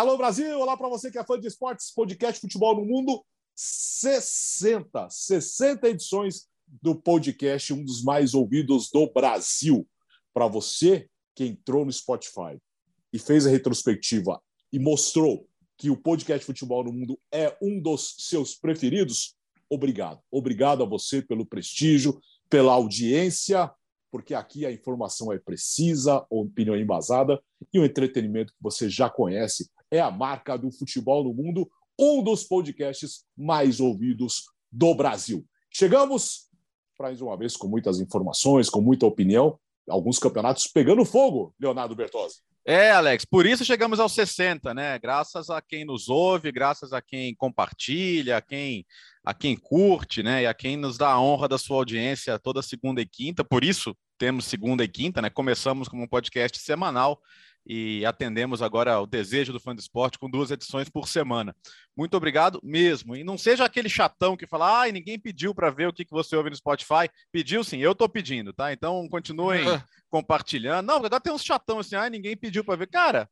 Alô Brasil, olá para você que é fã de esportes, podcast Futebol no Mundo, 60, 60 edições do podcast, um dos mais ouvidos do Brasil. Para você que entrou no Spotify e fez a retrospectiva e mostrou que o podcast Futebol no Mundo é um dos seus preferidos, obrigado. Obrigado a você pelo prestígio, pela audiência, porque aqui a informação é precisa, opinião é embasada e o entretenimento que você já conhece é a marca do futebol no mundo, um dos podcasts mais ouvidos do Brasil. Chegamos mais uma vez com muitas informações, com muita opinião, alguns campeonatos pegando fogo, Leonardo Bertozzi. É, Alex, por isso chegamos aos 60, né? Graças a quem nos ouve, graças a quem compartilha, a quem, a quem curte, né? E a quem nos dá a honra da sua audiência toda segunda e quinta. Por isso temos segunda e quinta, né? Começamos como um podcast semanal e atendemos agora o desejo do fã do esporte com duas edições por semana. Muito obrigado mesmo. E não seja aquele chatão que fala, ai, ninguém pediu para ver o que, que você ouve no Spotify. Pediu sim, eu estou pedindo, tá? Então continuem compartilhando. Não, agora tem uns chatão assim, ai, ninguém pediu para ver. Cara,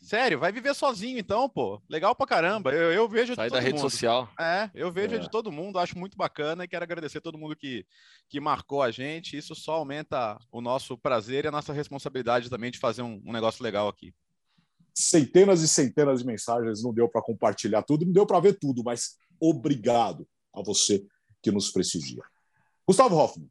Sério, vai viver sozinho então, pô. Legal pra caramba. Eu, eu vejo Sai da rede mundo. social. É, eu vejo é. de todo mundo, acho muito bacana e quero agradecer a todo mundo que, que marcou a gente. Isso só aumenta o nosso prazer e a nossa responsabilidade também de fazer um, um negócio legal aqui. Centenas e centenas de mensagens, não deu para compartilhar tudo, não deu para ver tudo, mas obrigado a você que nos prestigia. Gustavo Hoffman,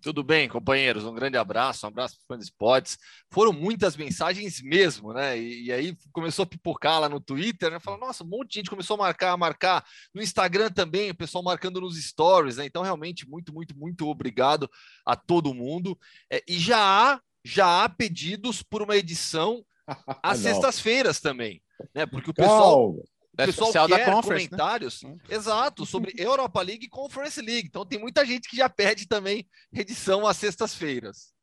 tudo bem, companheiros? Um grande abraço, um abraço para os fãs esportes. Foram muitas mensagens mesmo, né? E, e, aí começou a pipocar lá no Twitter, né? Falou, nossa, um monte de gente começou a marcar, a marcar no Instagram também, o pessoal marcando nos stories, né? Então, realmente, muito, muito, muito obrigado a todo mundo. É, e já há, já há pedidos por uma edição às sextas-feiras também, né? Porque o pessoal. Calma o pessoal quer da né? comentários, né? exato, sobre Europa League e Conference League. Então tem muita gente que já pede também edição às sextas-feiras.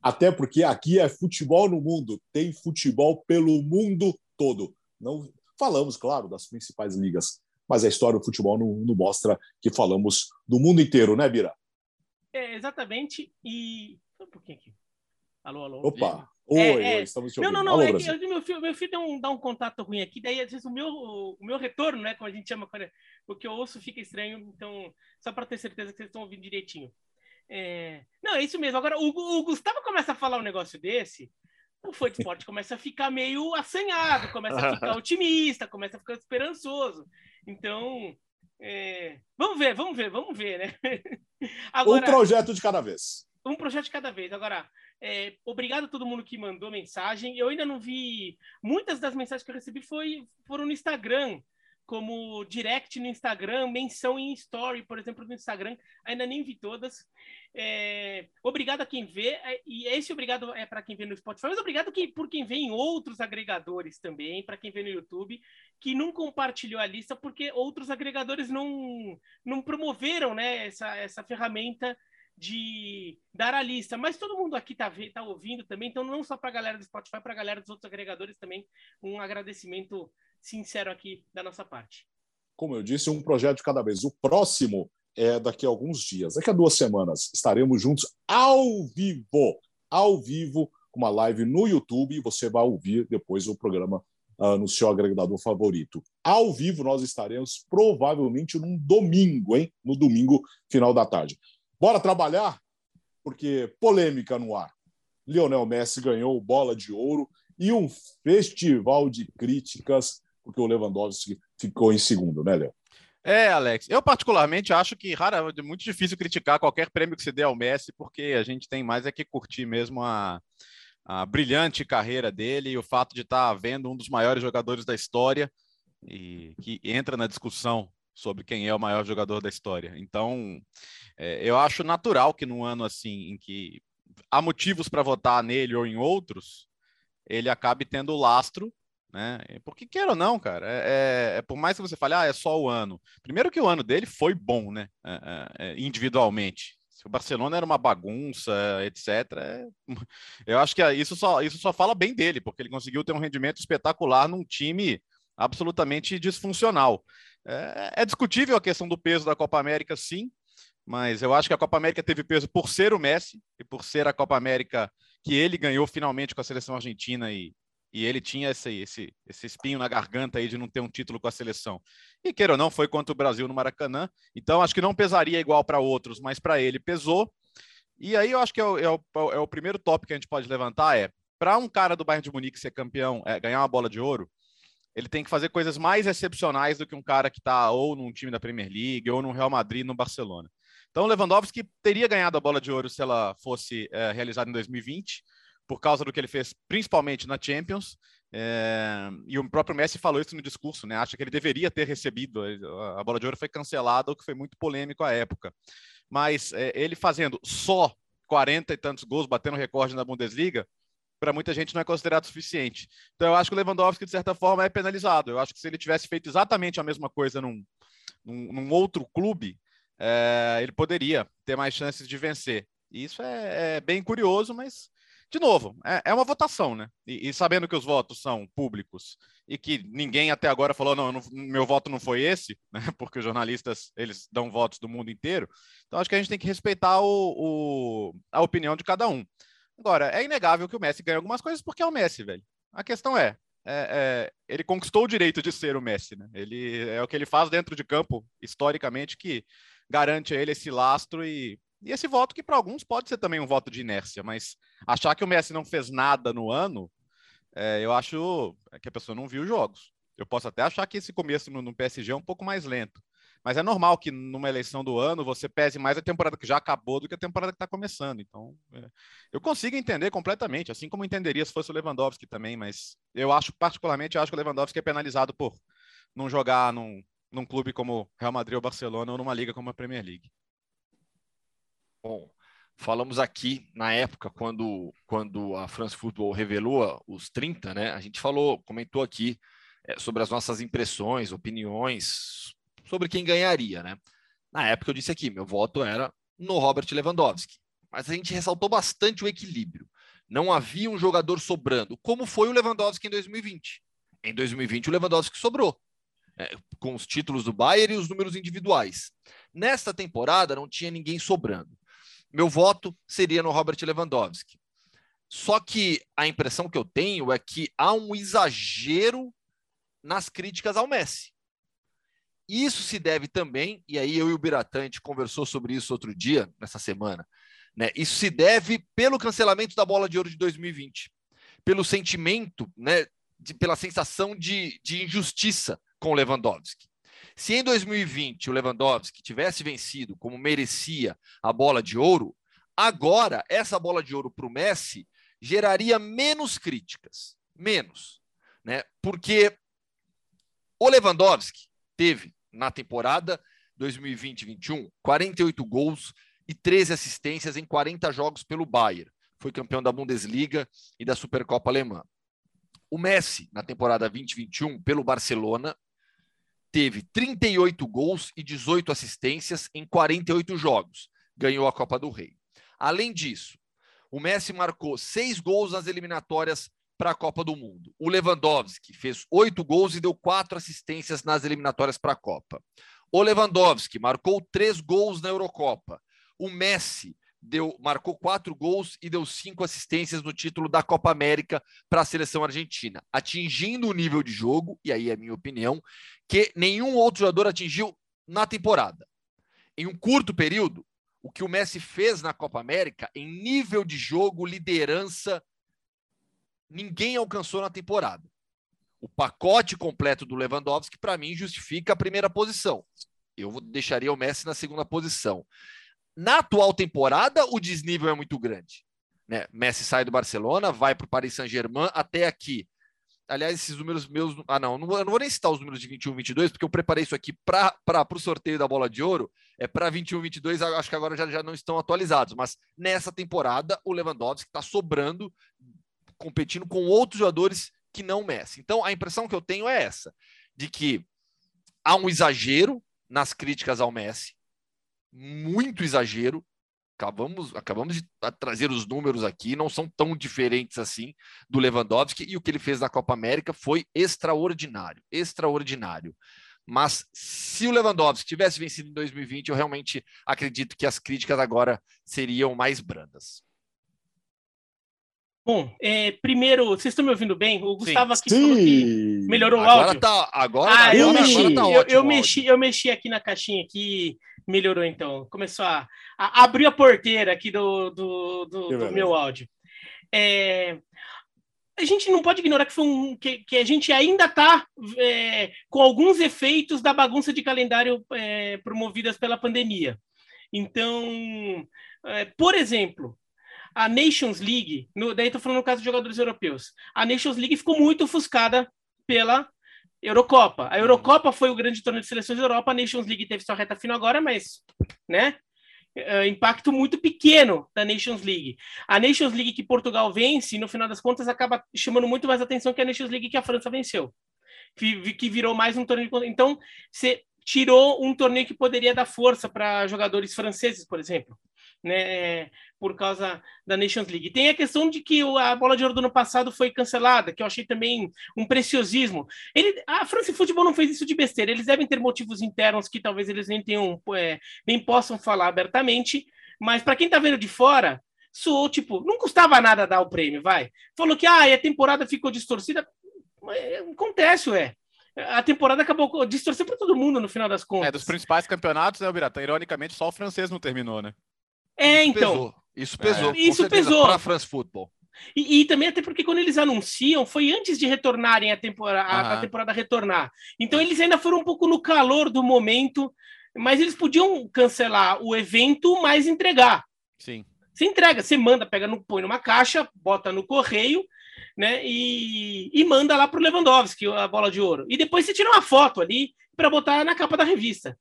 Até porque aqui é futebol no mundo, tem futebol pelo mundo todo. Não falamos, claro, das principais ligas, mas a história do futebol não, não mostra que falamos do mundo inteiro, né, Bira? É, exatamente. E um pouquinho aqui. Alô, alô. Opa. Oi, é, oi, é... estamos te ouvindo. Não, não, não, Alô, é que meu filho, meu filho dá, um, dá um contato ruim aqui, daí às vezes o meu, o meu retorno, né, como a gente chama, o que eu ouço fica estranho, então, só para ter certeza que vocês estão ouvindo direitinho. É... Não, é isso mesmo. Agora, o, o, Gustavo começa a falar um negócio desse, o fã de esporte começa a ficar meio assanhado, começa a ficar otimista, começa a ficar esperançoso. Então, é... vamos ver, vamos ver, vamos ver, né? Agora, um projeto de cada vez. Um projeto de cada vez. Agora, é, obrigado a todo mundo que mandou mensagem. Eu ainda não vi. Muitas das mensagens que eu recebi foi, foram no Instagram, como direct no Instagram, menção em story, por exemplo, no Instagram. Ainda nem vi todas. É, obrigado a quem vê, é, e esse obrigado é para quem vê no Spotify, mas obrigado que, por quem vê em outros agregadores também, para quem vê no YouTube, que não compartilhou a lista, porque outros agregadores não, não promoveram né, essa, essa ferramenta de dar a lista, mas todo mundo aqui está tá ouvindo também, então não só para a galera do Spotify, para a galera dos outros agregadores também, um agradecimento sincero aqui da nossa parte. Como eu disse, um projeto de cada vez. O próximo é daqui a alguns dias, daqui a duas semanas, estaremos juntos ao vivo, ao vivo, com uma live no YouTube, você vai ouvir depois o programa uh, no seu agregador favorito. Ao vivo, nós estaremos provavelmente num domingo, hein? No domingo, final da tarde. Bora trabalhar? Porque polêmica no ar. Lionel Messi ganhou bola de ouro e um festival de críticas, porque o Lewandowski ficou em segundo, né, Léo? É, Alex. Eu particularmente acho que rara, é muito difícil criticar qualquer prêmio que se dê ao Messi, porque a gente tem mais é que curtir mesmo a, a brilhante carreira dele e o fato de estar vendo um dos maiores jogadores da história e que entra na discussão sobre quem é o maior jogador da história. Então, é, eu acho natural que num ano assim, em que há motivos para votar nele ou em outros, ele acabe tendo lastro, né? Porque queira ou não, cara, é, é, é, por mais que você fale, ah, é só o ano. Primeiro que o ano dele foi bom, né? É, é, é individualmente. Se o Barcelona era uma bagunça, etc. eu acho que isso só, isso só fala bem dele, porque ele conseguiu ter um rendimento espetacular num time absolutamente disfuncional. É, é, discutível a questão do peso da Copa América, sim, mas eu acho que a Copa América teve peso por ser o Messi e por ser a Copa América que ele ganhou finalmente com a seleção argentina e, E ele tinha esse, esse, esse espinho na garganta aí de não ter um título com a seleção. E queira ou não, foi contra o Brasil no Maracanã. Então acho que não pesaria igual para outros, mas para ele pesou. E aí eu acho que é o, é, o, é o primeiro tópico que a gente pode levantar é para um cara do Bayern de Munique ser campeão, é, ganhar uma bola de ouro, ele tem que fazer coisas mais excepcionais do que um cara que está ou num time da Premier League ou no Real Madrid, no Barcelona. Então, Lewandowski teria ganhado a bola de ouro se ela fosse é, realizada em 2020, por causa do que ele fez, principalmente na Champions. É, e o próprio Messi falou isso no discurso, né? Acha que ele deveria ter recebido. A bola de ouro foi cancelada, o que foi muito polêmico à época. Mas é, ele fazendo só 40 e tantos gols, batendo recorde na Bundesliga, para muita gente não é considerado suficiente. Então eu acho que o Lewandowski, de certa forma, é penalizado. Eu acho que se ele tivesse feito exatamente a mesma coisa num, num, num outro clube, é, ele poderia ter mais chances de vencer. Isso é, é bem curioso, mas, de novo, é, é uma votação, né? E, e, sabendo que os votos são públicos e que ninguém até agora falou, não, não meu voto não foi esse, né? porque os jornalistas, eles dão votos do mundo inteiro. Então, acho que a gente tem que respeitar o, o, a opinião de cada um. Agora, é inegável que o Messi ganha algumas coisas porque é o Messi, velho. A questão é, é, é, ele conquistou o direito de ser o Messi, né? Ele é o que ele faz dentro de campo, historicamente, que garante a ele esse lastro e, e esse voto que para alguns pode ser também um voto de inércia, mas achar que o Messi não fez nada no ano, é, eu acho que a pessoa não viu jogos. Eu posso até achar que esse começo no, no PSG é um pouco mais lento, mas é normal que numa eleição do ano você pese mais a temporada que já acabou do que a temporada que está começando. Então, é, eu consigo entender completamente, assim como entenderia se fosse o Lewandowski também, mas eu acho, particularmente, eu acho que o Lewandowski é penalizado por não jogar num, num clube como Real Madrid ou Barcelona ou numa liga como a Premier League. Bom, falamos aqui na época, quando, quando a France Football revelou os 30, né? A gente falou, comentou aqui é, sobre as nossas impressões, opiniões sobre quem ganharia, né? Na época eu disse aqui, meu voto era no Robert Lewandowski, mas a gente ressaltou bastante o equilíbrio. Não havia um jogador sobrando, como foi o Lewandowski em 2020. Em 2020 o Lewandowski sobrou, é, com os títulos do Bayern e os números individuais. Nesta temporada não tinha ninguém sobrando. Meu voto seria no Robert Lewandowski. Só que a impressão que eu tenho é que há um exagero nas críticas ao Messi. Isso se deve também, e aí eu e o Biratã, a gente conversou sobre isso outro dia, nessa semana, né? Isso se deve pelo cancelamento da bola de ouro de 2020, pelo sentimento, né? De, pela sensação de, de injustiça com o Lewandowski. Se em 2020 o Lewandowski tivesse vencido como merecia a bola de ouro, agora essa bola de ouro para o Messi geraria menos críticas. Menos. Né? Porque o Lewandowski teve na temporada 2020-21 48 gols e 13 assistências em 40 jogos pelo Bayern. Foi campeão da Bundesliga e da Supercopa Alemã. O Messi, na temporada 2021, pelo Barcelona, teve 38 gols e 18 assistências em 48 jogos. Ganhou a Copa do Rei. Além disso, o Messi marcou seis gols nas eliminatórias para a Copa do Mundo. O Lewandowski fez oito gols e deu quatro assistências nas eliminatórias para a Copa. O Lewandowski marcou três gols na Eurocopa. O Messi deu, marcou quatro gols e deu cinco assistências no título da Copa América para a seleção argentina, atingindo o nível de jogo, e aí é minha opinião, que nenhum outro jogador atingiu na temporada. Em um curto período, o que o Messi fez na Copa América, em nível de jogo, liderança ninguém alcançou na temporada. O pacote completo do Lewandowski, para mim, justifica a primeira posição. Eu deixaria o Messi na segunda posição. Na atual temporada, o desnível é muito grande. Né? Messi sai do Barcelona, vai para o Paris Saint-Germain até aqui. Aliás, esses números meus. Ah, não, não eu não vou nem citar os números de 21, 22, porque eu preparei isso aqui para o sorteio da bola de ouro. É para 21, 22, acho que agora já, já não estão atualizados. Mas nessa temporada, o Lewandowski está sobrando competindo com outros jogadores que não Messi. Então, a impressão que eu tenho é essa, de que há um exagero nas críticas ao Messi, muito exagero. Acabamos, acabamos de trazer os números aqui, não são tão diferentes assim do Lewandowski, e o que ele fez na Copa América foi extraordinário, extraordinário. Mas se o Lewandowski tivesse vencido em 2020, eu realmente acredito que as críticas agora seriam mais brandas. Bom, é, primeiro, vocês estão me ouvindo bem? O Gustavo aqui Sim. falou que melhorou o Agora áudio. tá, agora, Ah, agora, eu agora mexi, tá eu, ótimo. eu o mexi, eu mexi aqui na caixinha aqui, melhorou então. Começou a, a abrir a porteira aqui do, do, do- do meu áudio. É, a gente não pode ignorar que, foi um, que, que a gente ainda está com alguns efeitos da bagunça de calendário é, promovidas pela pandemia. Então, é, por exemplo, a Nations League, no, daí estou falando no caso de jogadores europeus, a Nations League ficou muito ofuscada pela Eurocopa. A Eurocopa foi o grande torneio de seleções da Europa, a Nations League teve sua reta final agora, mas, né? é, impacto muito pequeno da Nations League. A Nations League que Portugal vence, no final das contas, acaba chamando muito mais atenção que a Nations League que a França venceu, que, que virou mais um torneio. de- Então, você tirou um torneio que poderia dar força para jogadores franceses, por exemplo, né? Por causa da Nations League. Tem a questão de que a bola de ouro do ano passado foi cancelada, que eu achei também um preciosismo. Ele, a França Futebol não fez isso de besteira. Eles devem ter motivos internos que talvez eles nem tenham, é, nem possam falar abertamente. Mas para quem está vendo de fora, soou tipo, não custava nada dar o prêmio, vai. Falou que ah, a temporada ficou distorcida. É, Acontece, ué. A temporada acabou distorcendo para todo mundo no final das contas. É, dos principais campeonatos, né, Biratã? Ironicamente, só o francês não terminou, né? É, Isso então. pesou. Isso pesou. É. Isso certeza, pesou. Pra France Football. E, e também até porque quando eles anunciam, foi antes de retornarem a temporada, a, a temporada retornar. Então eles ainda foram um pouco no calor do momento, mas eles podiam cancelar o evento, mas entregar. Sim. Você entrega, você manda, pega no, põe numa caixa, bota no correio, né? E, e manda lá pro Lewandowski a bola de ouro. E depois você tira uma foto ali para botar na capa da revista.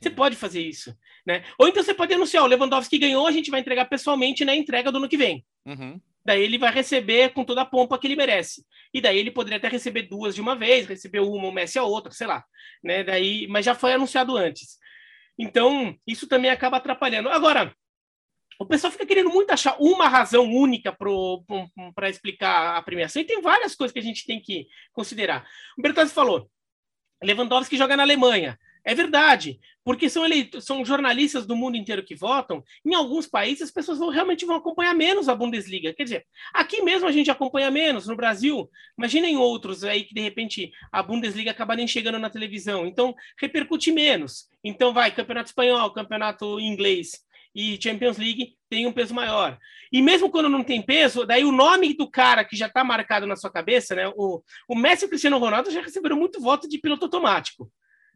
Você pode fazer isso, né? Ou então você pode anunciar, o Lewandowski ganhou, a gente vai entregar pessoalmente na entrega do ano que vem. Uhum. Daí ele vai receber com toda a pompa que ele merece. E daí ele poderia até receber duas de uma vez, receber uma, o Messi a outra, sei lá. Né? Daí, mas já foi anunciado antes. Então, isso também acaba atrapalhando. Agora, o pessoal fica querendo muito achar uma razão única para explicar a premiação, e tem várias coisas que a gente tem que considerar. O Bertozzi falou: Lewandowski joga na Alemanha. É verdade, porque são, eleitos, são jornalistas do mundo inteiro que votam. Em alguns países, as pessoas vão, realmente vão acompanhar menos a Bundesliga. Quer dizer, aqui mesmo a gente acompanha menos, no Brasil. Imaginem outros aí que, de repente, a Bundesliga acaba nem chegando na televisão. Então, repercute menos. Então, vai, campeonato espanhol, campeonato inglês e Champions League tem um peso maior. E mesmo quando não tem peso, daí o nome do cara que já está marcado na sua cabeça, né? O, o Messi e o Cristiano Ronaldo já receberam muito voto de piloto automático.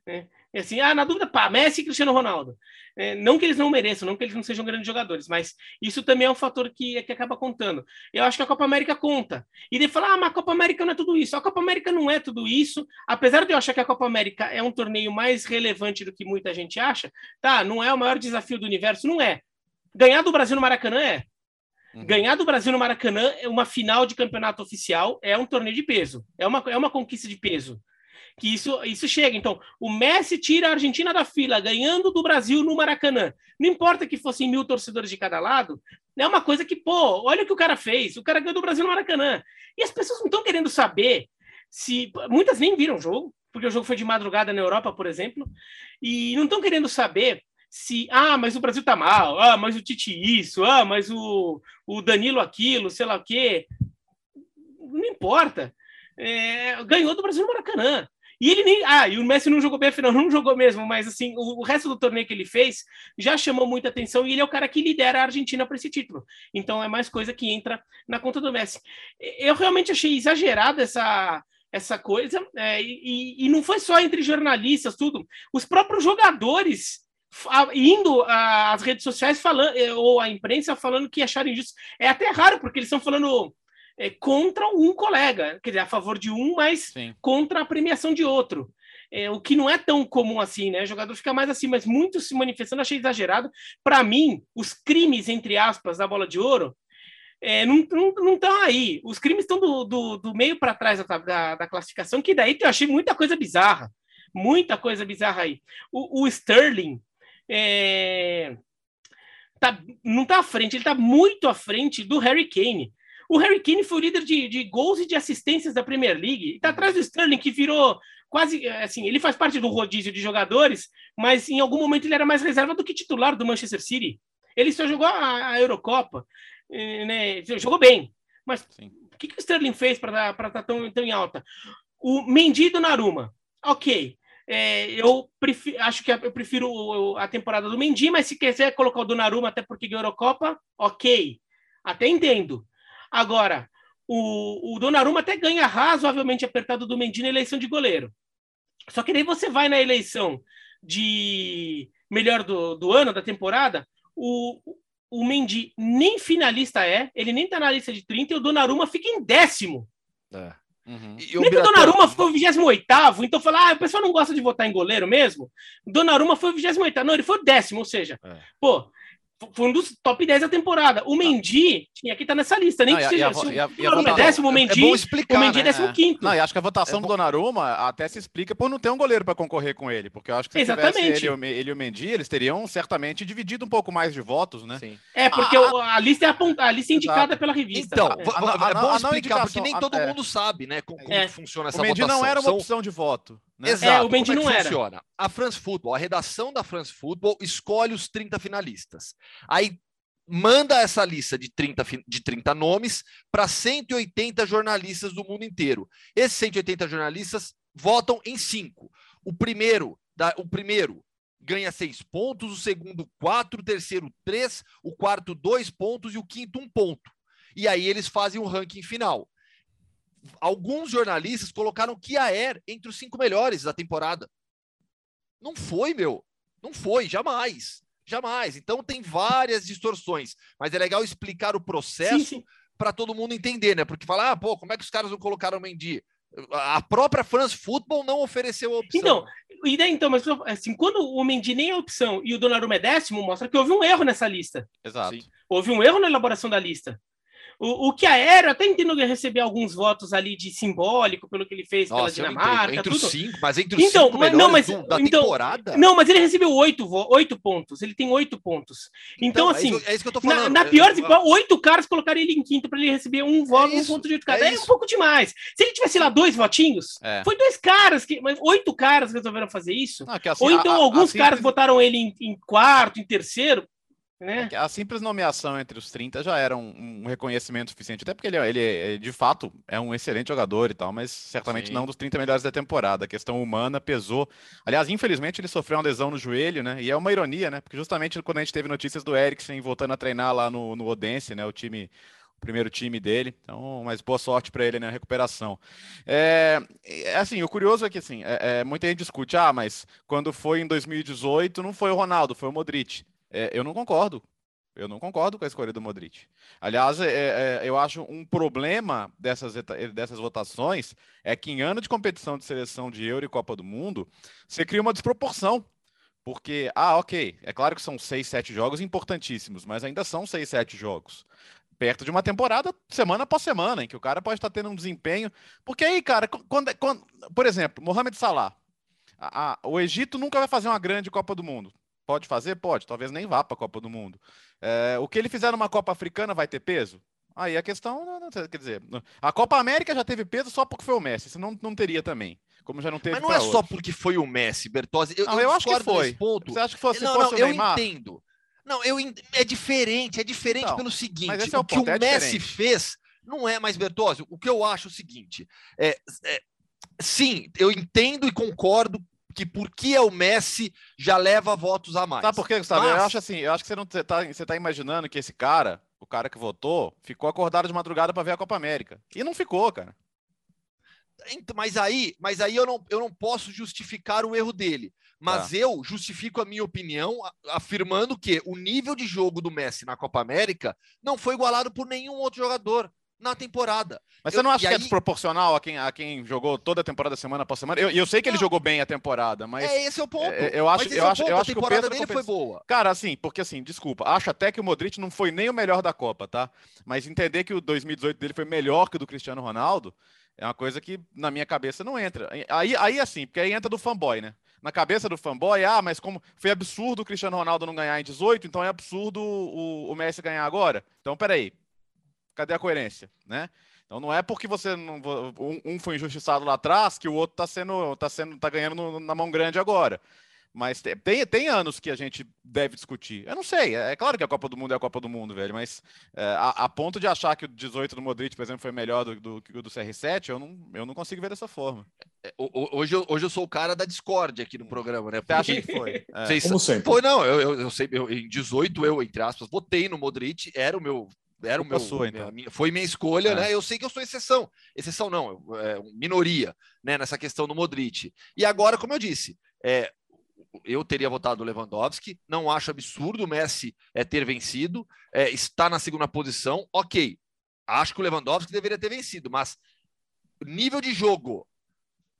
Né? E assim, ah, na dúvida, pá, Messi e Cristiano Ronaldo. É, não que eles não mereçam, não que eles não sejam grandes jogadores, mas isso também é um fator que, que acaba contando. Eu acho que a Copa América conta. E de falar, ah, mas a Copa América não é tudo isso. A Copa América não é tudo isso. Apesar de eu achar que a Copa América é um torneio mais relevante do que muita gente acha, tá? Não é o maior desafio do universo, não é. Ganhar do Brasil no Maracanã é. Uhum. Ganhar do Brasil no Maracanã é uma final de campeonato oficial, é um torneio de peso, é uma, é uma conquista de peso que isso, isso chega. Então, o Messi tira a Argentina da fila, ganhando do Brasil no Maracanã. Não importa que fossem mil torcedores de cada lado, é uma coisa que, pô, olha o que o cara fez. O cara ganhou do Brasil no Maracanã. E as pessoas não estão querendo saber se. Muitas nem viram o jogo, porque o jogo foi de madrugada na Europa, por exemplo, e não estão querendo saber se. Ah, mas o Brasil tá mal, ah, mas o Tite isso, ah, mas o, o Danilo aquilo, sei lá o quê. Não importa. É, ganhou do Brasil no Maracanã. E ele nem. Ah, e o Messi não jogou bem, afinal, não jogou mesmo, mas assim, o, o, resto do torneio que ele fez já chamou muita atenção e ele é o cara que lidera a Argentina para esse título. Então é mais coisa que entra na conta do Messi. Eu realmente achei exagerada essa, essa coisa, é, e, e não foi só entre jornalistas, tudo. Os próprios jogadores indo às redes sociais falando, ou a imprensa falando que acharam injusto. É até raro, porque eles estão falando é, contra um colega, quer dizer, a favor de um, mas Sim. contra a premiação de outro. É, o que não é tão comum assim, né? O jogador fica mais assim, mas muito se manifestando, achei exagerado. Para mim, os crimes, entre aspas, da bola de ouro, é, não estão não, não aí. Os crimes estão do, do, do, meio para trás da, da, da, classificação, que daí eu achei muita coisa bizarra. Muita coisa bizarra aí. O, o Sterling é, tá, não está à frente, ele está muito à frente do Harry Kane. O Harry Kane foi o líder de, de gols e de assistências da Premier League. Está atrás do Sterling, que virou quase assim. Ele faz parte do rodízio de jogadores, mas em algum momento ele era mais reserva do que titular do Manchester City. Ele só jogou a, a Eurocopa, né? Jogou bem, Mas Sim. o que, que o Sterling fez para estar tá tão, tão em alta? O Mendy do Naruma. Ok. É, eu prefiro, acho que eu prefiro a temporada do Mendy, mas se quiser colocar o do Naruma, até porque ganhou a Eurocopa, ok. Até entendo. Agora, o, o Donnarumma até ganha razoavelmente apertado do Mendy na eleição de goleiro. Só que daí você vai na eleição de melhor do, do ano, da temporada, o, o Mendy nem finalista é, ele nem tá na lista de 30 e o Donnarumma fica em décimo. É. Uhum. E Nem que o Donnarumma o 28 então falar, ah, o pessoal não gosta de votar em goleiro mesmo. O Donnarumma foi o 28 não, ele foi o décimo, ou seja, é. pô, foi um dos top 10 da temporada. O Mendy tinha que estar nessa lista, nem não, que seja. Se o é décimo, o Mendy, é explicar, o Mendy é né? décimo quinto. Não, e acho que a votação é do Donnarumma até se explica por não ter um goleiro para concorrer com ele, porque eu acho que se Exatamente. Ele, ele, e o Mendy, eles teriam certamente dividido um pouco mais de votos, né? Sim. É, porque ah, a, lista é apontada, a lista é indicada Exato. pela revista. Então, é, é bom explicar, porque nem todo mundo sabe, né, como, como funciona essa votação. O Mendy não era uma opção de voto. Né? Exato. É, o Mendy não era. Funciona? A France Football, a redação da France Football escolhe os 30 finalistas. Aí manda essa lista de 30, de 30 nomes para 180 jornalistas do mundo inteiro. Esses 180 jornalistas votam em cinco. O primeiro, da, o primeiro ganha seis pontos, o segundo quatro, o terceiro três, o quarto dois pontos e o quinto um ponto. E aí eles fazem o um ranking final. Alguns jornalistas colocaram Kiaer entre os cinco melhores da temporada. Não foi, meu. Não foi, jamais. Jamais. Então tem várias distorções, mas é legal explicar o processo para todo mundo entender, né? Porque falar, ah, pô, como é que os caras não colocaram o Mendy? A própria France Football não ofereceu a opção. Então, e daí, então, mas assim, quando o Mendy nem é opção e o Donnarumma é décimo, mostra que houve um erro nessa lista. Exato. Sim. Houve um erro na elaboração da lista. O, o que a Aero até entendo receber alguns votos ali de simbólico pelo que ele fez Nossa, pela Dinamarca. Entre os cinco, mas entre os então, cinco mas, não, mas, do, da então, temporada. Não, mas ele recebeu oito, oito pontos. Ele tem oito pontos. Então, então é assim, é isso, é isso, que eu tô falando. Na, na pior, eu, oito caras colocaram ele em quinto para ele receber um voto, é um ponto de oito caras. É, é, um pouco demais. Se ele tivesse lá dois votinhos, é. foi dois caras, que, mas oito caras resolveram fazer isso. Não, assim, Ou então a, alguns a, caras votaram ele em, em quarto, em terceiro. Né? A simples nomeação entre os 30 já era um, um reconhecimento suficiente, até porque ele, ele, ele, de fato é um excelente jogador e tal, mas certamente Sim. não dos 30 melhores da temporada. A questão humana pesou. Aliás, infelizmente ele sofreu uma lesão no joelho, né? E é uma ironia, né? Porque justamente quando a gente teve notícias do Eriksen voltando a treinar lá no, no Odense, né? O time primeiro time dele. Então, mas boa sorte para ele na recuperação. É, é, assim, o curioso é que assim, é, é, muita gente discute, ah, mas quando foi em 2018 não foi o Ronaldo, foi o Modric. É, eu não concordo. Eu não concordo com a escolha do Modric. Aliás, é, é, eu acho um problema dessas, dessas votações é que em ano de competição de seleção de Euro e Copa do Mundo, você cria uma desproporção. Porque, ah, ok, é claro que são seis, sete jogos importantíssimos, mas ainda são seis, sete jogos. Perto de uma temporada, semana após semana, em que o cara pode estar tendo um desempenho. Porque aí, cara, quando, quando por exemplo, Mohamed Salah, a, a, o Egito nunca vai fazer uma grande Copa do Mundo. Pode fazer? Pode. Talvez nem vá para a Copa do Mundo. É, o que ele fizer numa Copa Africana vai ter peso? Aí a questão, quer dizer, a Copa América já teve peso só porque foi o Messi, senão não teria também. Como já não teve Mas não é outros. só porque foi o Messi, Bertozzi. Eu, não, eu, eu acho que foi. Ponto. Você acha que fosse, não, fosse não, o Neymar? Eu entendo. Não, eu é diferente, é diferente então, pelo seguinte, é o, o, que o é Messi fez não é mais Bertozzi. O que eu acho é o seguinte, é, é sim, eu entendo e concordo que porque é o Messi já leva votos a mais. Sabe por quê, Gustavo? Mas... Eu acho assim, eu acho que você não você tá, você tá imaginando que esse cara, o cara que votou, ficou acordado de madrugada para ver a Copa América. E não ficou, cara. Mas aí, mas aí eu não, eu não posso justificar o erro dele. Mas tá. eu justifico a minha opinião afirmando que o nível de jogo do Messi na Copa América não foi igualado por nenhum outro jogador na temporada. Mas você não acha que é aí... é desproporcional a quem, a quem jogou toda a temporada semana após semana? Eu, eu sei que não. ele jogou bem a temporada, mas. É esse é o ponto. É, eu acho, eu é acho, eu acho a temporada dele foi boa. Cara, assim, porque assim, desculpa, acho até que o Modric não foi nem o melhor da Copa, tá? Mas entender que o 2018 dele foi melhor que o do Cristiano Ronaldo é uma coisa que na minha cabeça não entra. Aí, aí assim, porque aí entra do fanboy, né? Na cabeça do fanboy, ah, mas como foi absurdo o Cristiano Ronaldo não ganhar em 18, então é absurdo o, o Messi ganhar agora. Então, peraí, Cadê a coerência, né? Então não é porque você não, um, um foi injustiçado lá atrás que o outro está sendo, tá sendo, tá ganhando no, na mão grande agora. Mas tem, tem anos que a gente deve discutir. Eu não sei. É, é claro que a Copa do Mundo é a Copa do Mundo, velho. Mas é, a, a, ponto de achar que o 18 do Modric, por exemplo, foi melhor do, que o do CR7, eu não, eu não consigo ver dessa forma. É, hoje, eu, hoje eu sou o cara da Discord aqui no programa, né? Você acha que foi? É. Vocês, Como sempre. Foi, não. Eu, eu, eu sei. Eu, em 18, eu, entre aspas, votei no Modric. Era o meu era o meu, sua, então. minha, foi minha escolha, é. né? Eu sei que eu sou exceção, exceção não, é, minoria, né? Nessa questão do Modric. E agora, como eu disse, é, eu teria votado o Lewandowski. Não acho absurdo o Messi é, ter vencido. É, está na segunda posição. Ok. Acho que o Lewandowski deveria ter vencido, mas nível de jogo,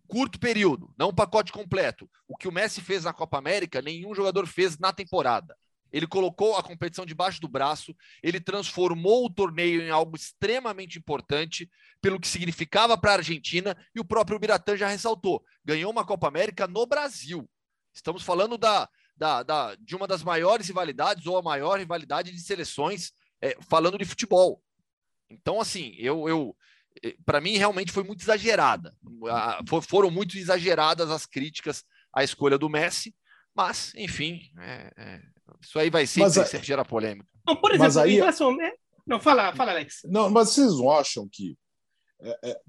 curto período, não pacote completo. O que o Messi fez na Copa América, nenhum jogador fez na temporada. Ele colocou a competição debaixo do braço, ele transformou o torneio em algo extremamente importante, pelo que significava para a Argentina, e o próprio Biratã já ressaltou: ganhou uma Copa América no Brasil. Estamos falando da, da, da, de uma das maiores rivalidades, ou a maior rivalidade de seleções, é, falando de futebol. Então, assim, eu, eu eh, para mim realmente foi muito exagerada. foram muito exageradas as críticas à escolha do Messi, mas, enfim, é, é, isso aí vai sempre mas, gerar polêmica. Não, por exemplo, mas aí... em relação. Né? Não, fala, fala, Alex. Não, mas vocês não acham que, é, é,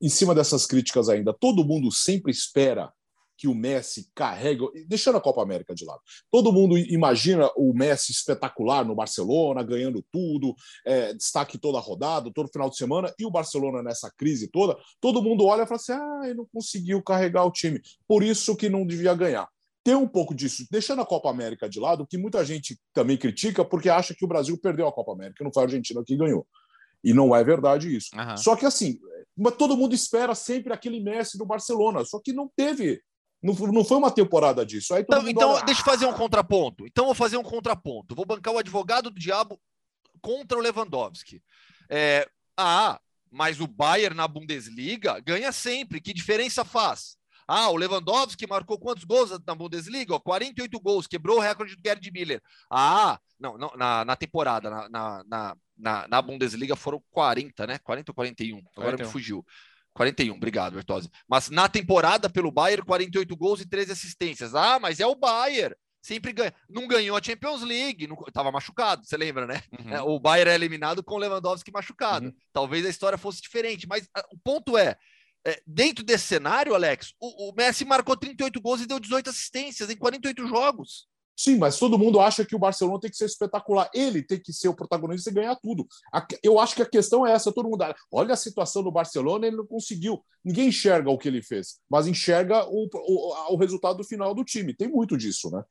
em cima dessas críticas ainda, todo mundo sempre espera que o Messi carrega, deixando a Copa América de lado. Todo mundo imagina o Messi espetacular no Barcelona, ganhando tudo, é, destaque toda a rodada, todo final de semana, e o Barcelona nessa crise toda, todo mundo olha e fala assim: ah, ele não conseguiu carregar o time, por isso que não devia ganhar. Tem um pouco disso, deixando a Copa América de lado, que muita gente também critica porque acha que o Brasil perdeu a Copa América, não foi a Argentina que ganhou. E não é verdade isso. Uhum. Só que assim, todo mundo espera sempre aquele Messi do Barcelona, só que não teve não, não foi uma temporada disso. então, então olha... deixa eu fazer um contraponto. Então, vou fazer um contraponto. Vou bancar o advogado do diabo contra o Lewandowski. É, ah, mas o Bayern na Bundesliga ganha sempre. Que diferença faz? Ah, o Lewandowski marcou quantos gols na Bundesliga? 48 gols, quebrou o recorde do Gerd Miller. Ah, não, não na, na temporada, na, na, na, na Bundesliga foram 40, né? 40 ou 41? Agora 41. me fugiu. 41, obrigado, Bertozzi. Mas na temporada pelo Bayern, 48 gols e 13 assistências. Ah, mas é o Bayern. Sempre ganha. Não ganhou a Champions League, não... tava machucado, você lembra, né? Uhum. É, o Bayern é eliminado com o Lewandowski machucado. Uhum. Talvez a história fosse diferente, mas a, o ponto é, é, dentro desse cenário, Alex, o, o Messi marcou 38 gols e deu 18 assistências em 48 jogos. Sim, mas todo mundo acha que o Barcelona tem que ser espetacular. Ele tem que ser o protagonista e ganhar tudo. Eu acho que a questão é essa. Todo mundo olha a situação do Barcelona, ele não conseguiu. Ninguém enxerga o que ele fez, mas enxerga o, o, o resultado final do time. Tem muito disso, né?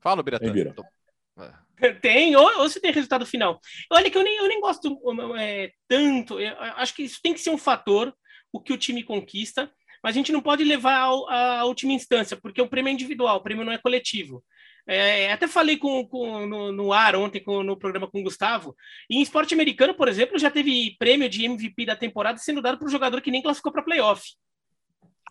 Fala, Biratã. Tem, ou, ou se tem resultado final. Olha que eu nem, eu nem gosto é, tanto. Acho que isso tem que ser um fator, o que o time conquista mas a gente não pode levar à última instância, porque o prêmio é individual, o prêmio não é coletivo. É, até falei com, com no, no, ar ontem com, no programa com o Gustavo. Em esporte americano, por exemplo, já teve prêmio de MVP da temporada sendo dado para um jogador que nem classificou para playoff.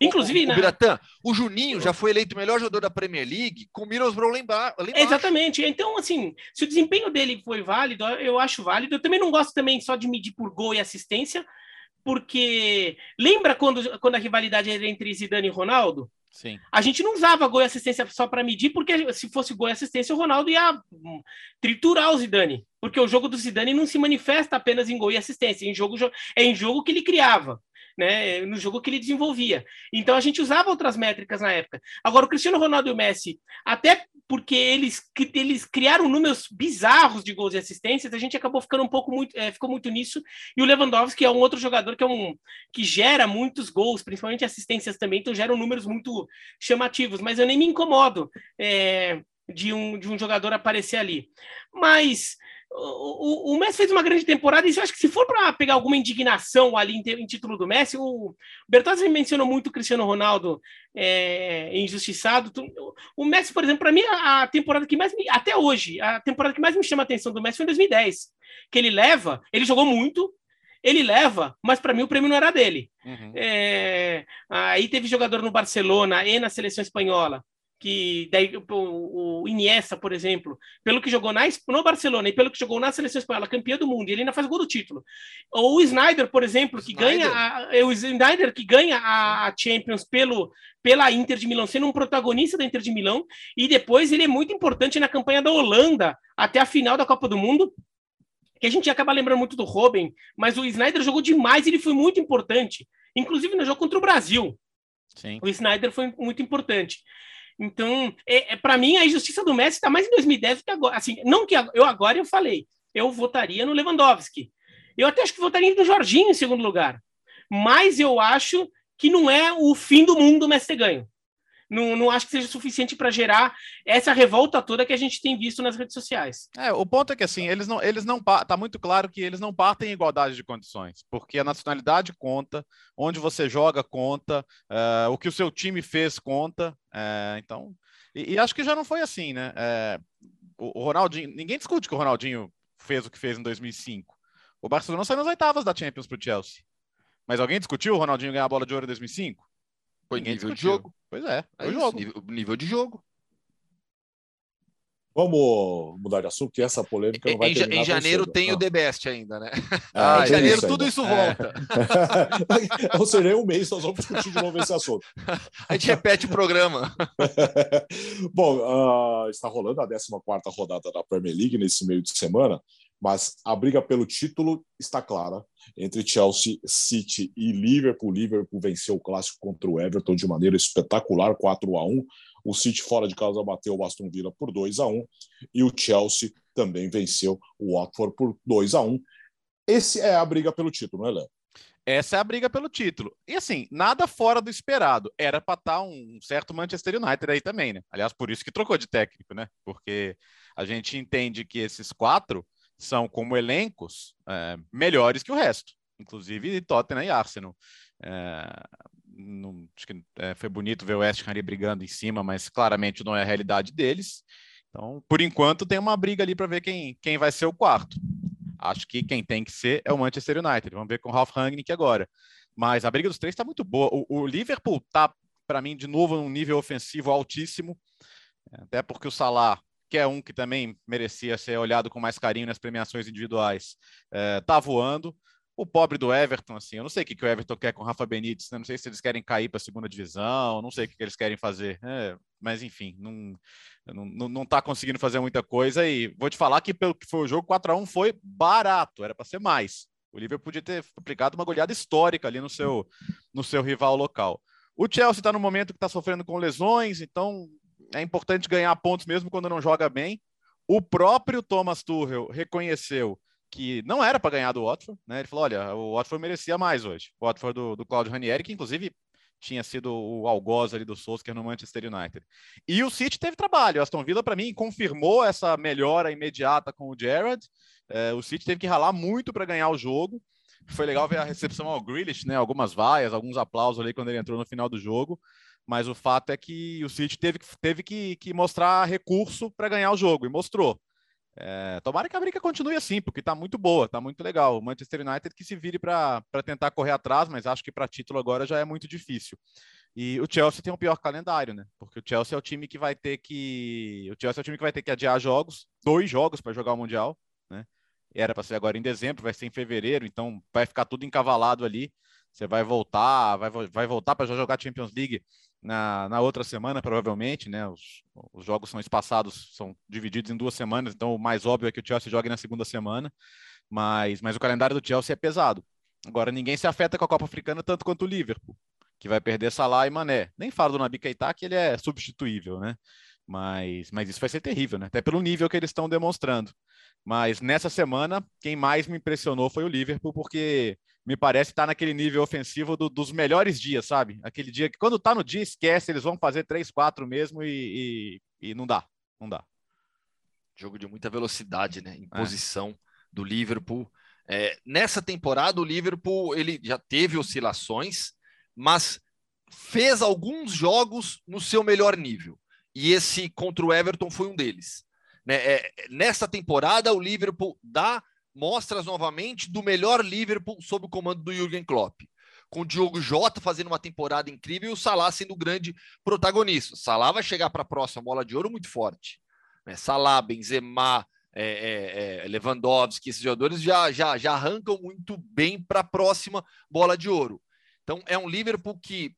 Inclusive, o, o, né? Biratã, o Juninho já foi eleito o melhor jogador da Premier League com o Middlesbrough lembrar. Exatamente. Então, assim, se o desempenho dele foi válido, eu acho válido. Eu também não gosto também só de medir por gol e assistência, porque lembra quando, quando a rivalidade era entre Zidane e Ronaldo? Sim. A gente não usava gol e assistência só para medir, porque se fosse gol e assistência, o Ronaldo ia hum, triturar o Zidane. Porque o jogo do Zidane não se manifesta apenas em gol e assistência, em jogo, é em jogo que ele criava né, no jogo que ele desenvolvia. Então a gente usava outras métricas na época. Agora, o Cristiano Ronaldo e o Messi, até porque eles, eles criaram números bizarros de gols e assistências, a gente acabou ficando um pouco muito, é, ficou muito nisso. E o Lewandowski é um outro jogador que é um que gera muitos gols, principalmente assistências também, então geram números muito chamativos. Mas eu nem me incomodo é, de um de um jogador aparecer ali. Mas o, o, Messi fez uma grande temporada, e eu acho que se for para pegar alguma indignação ali em, em, título do Messi, o Bertozzi mencionou muito o Cristiano Ronaldo é, injustiçado. O Messi, por exemplo, para mim, a temporada que mais me, até hoje, a temporada que mais me chama a atenção do Messi foi em 2010, que ele leva, ele jogou muito, ele leva, mas para mim o prêmio não era dele. Uhum. É, aí teve jogador no Barcelona e na seleção espanhola que daí o, o Iniesta, por exemplo, pelo que jogou na, no Barcelona e pelo que jogou na seleção espanhola, campeão do mundo, ele ainda faz gol do título. Ou o Snyder, por exemplo, que Snyder. ganha a, o Snyder que ganha a, a, Champions pelo pela Inter de Milão, sendo um protagonista da Inter de Milão, e depois ele é muito importante na campanha da Holanda até a final da Copa do Mundo. Que a gente acaba lembrando muito do Robin, mas o Snyder jogou demais, ele foi muito importante, inclusive no jogo contra o Brasil. Sim. O Snyder foi muito importante. Então, é, é para mim, a injustiça do Messi está mais em 2010 do que agora. Assim, não que eu agora eu falei, eu votaria no Lewandowski. Eu até acho que votaria no Jorginho em segundo lugar. Mas eu acho que não é o fim do mundo o Messi ter ganho não, não acho que seja suficiente para gerar essa revolta toda que a gente tem visto nas redes sociais. É, o ponto é que assim, eles não, eles não tá muito claro que eles não partem em igualdade de condições, porque a nacionalidade conta, onde você joga conta, uh, o que o seu time fez conta, uh, então, e, e, acho que já não foi assim, né? Uh, o, o Ronaldinho, ninguém discute que o Ronaldinho fez o que fez em 2005. O Barcelona saiu nas oitavas da Champions para o Chelsea. Mas alguém discutiu o Ronaldinho ganhar a bola de ouro em 2005? Foi Ninguém nível discutiu. de jogo. Pois é, é jogo. Nível, nível de jogo. Vamos mudar de assunto, que essa polêmica não vai em, terminar Em janeiro tem o The Best ainda, né? Ah, em janeiro isso tudo isso volta. É. Ou seja, um mês nós vamos discutir de novo esse assunto. A gente repete o programa. Bom, uh, está rolando a 14 rodada da Premier League nesse meio de semana, mas a briga pelo título está clara entre Chelsea, City e Liverpool. Liverpool venceu o clássico contra o Everton de maneira espetacular, 4 a 1 o City fora de casa bateu o Aston Villa por 2 a 1 e o Chelsea também venceu o Watford por 2 a 1 Esse é a briga pelo título, não é, Léo? Essa é a briga pelo título. E assim, nada fora do esperado. Era para estar tá um certo Manchester United aí também, né? Aliás, por isso que trocou de técnico, né? Porque a gente entende que esses quatro são, como elencos, é, melhores que o resto, inclusive Tottenham e Arsenal. É, não, acho que é, foi bonito ver o West Ham ali brigando em cima, mas claramente não é a realidade deles. Então, por enquanto, tem uma briga ali para ver quem, quem vai ser o quarto. Acho que quem tem que ser é o Manchester United. Vamos ver com o Ralf Rangnick agora. Mas a briga dos três está muito boa. O, o Liverpool está, para mim, de novo, num nível ofensivo altíssimo. Até porque o Salah, que é um que também merecia ser olhado com mais carinho nas premiações individuais, está é, voando o pobre do Everton, assim, eu não sei o que, que o Everton quer com o Rafa Benítez, né? não sei se eles querem cair para a segunda divisão, não sei o que, que eles querem fazer, é, mas enfim, não, não, não tá conseguindo fazer muita coisa e vou te falar que pelo que foi o jogo, 4 a 1 foi barato, era para ser mais. O Liverpool podia ter aplicado uma goleada histórica ali no seu, no seu rival local. O Chelsea está no momento que está sofrendo com lesões, então é importante ganhar pontos mesmo quando não joga bem. O próprio Thomas Tuchel reconheceu que não era para ganhar do Watford, né? Ele falou: olha, o Watford merecia mais hoje. O Watford do, do Claudio Ranieri, que inclusive tinha sido o algoz ali do Solskjaer no Manchester United. E o City teve trabalho. O Aston Villa, para mim, confirmou essa melhora imediata com o Gerrard. É, o City teve que ralar muito para ganhar o jogo. Foi legal ver a recepção ao Grealish, né? Algumas vaias, alguns aplausos ali quando ele entrou no final do jogo. Mas o fato é que o City teve, teve que, que mostrar recurso para ganhar o jogo, e mostrou. É, tomara que a briga continue assim, porque está muito boa, está muito legal. O Manchester United que se vire para tentar correr atrás, mas acho que para título agora já é muito difícil. E o Chelsea tem um pior calendário, né? Porque o Chelsea é o time que vai ter que. O Chelsea é o time que vai ter que adiar jogos, dois jogos para jogar o Mundial, né? Era para ser agora em dezembro, vai ser em fevereiro, então vai ficar tudo encavalado ali. Você vai voltar, vai, vai voltar para jogar Champions League na, na outra semana, provavelmente, né? Os, os jogos são espaçados, são divididos em duas semanas, então o mais óbvio é que o Chelsea jogue na segunda semana, mas, mas o calendário do Chelsea é pesado. Agora, ninguém se afeta com a Copa Africana tanto quanto o Liverpool, que vai perder Salah e Mané. Nem falo do Nabi Keita, que ele é substituível, né? Mas, mas isso vai ser terrível, né? Até pelo nível que eles estão demonstrando. Mas nessa semana, quem mais me impressionou foi o Liverpool, porque me parece estar tá naquele nível ofensivo do, dos melhores dias, sabe? Aquele dia que quando tá no dia, esquece, eles vão fazer 3, 4 mesmo e, e, e não dá, não dá. Jogo de muita velocidade, né? Em é. do Liverpool. É, nessa temporada, o Liverpool ele já teve oscilações, mas fez alguns jogos no seu melhor nível. E esse contra o Everton foi um deles. Né? É, nessa temporada, o Liverpool dá mostras novamente do melhor Liverpool sob o comando do Jürgen Klopp. com o Diogo Jota fazendo uma temporada incrível e o Salah sendo o grande protagonista. Salah vai chegar para a próxima bola de ouro muito forte. Né? Salah, Benzema, é, é, é, Lewandowski, esses jogadores já, já, já arrancam muito bem para a próxima bola de ouro. Então é um Liverpool que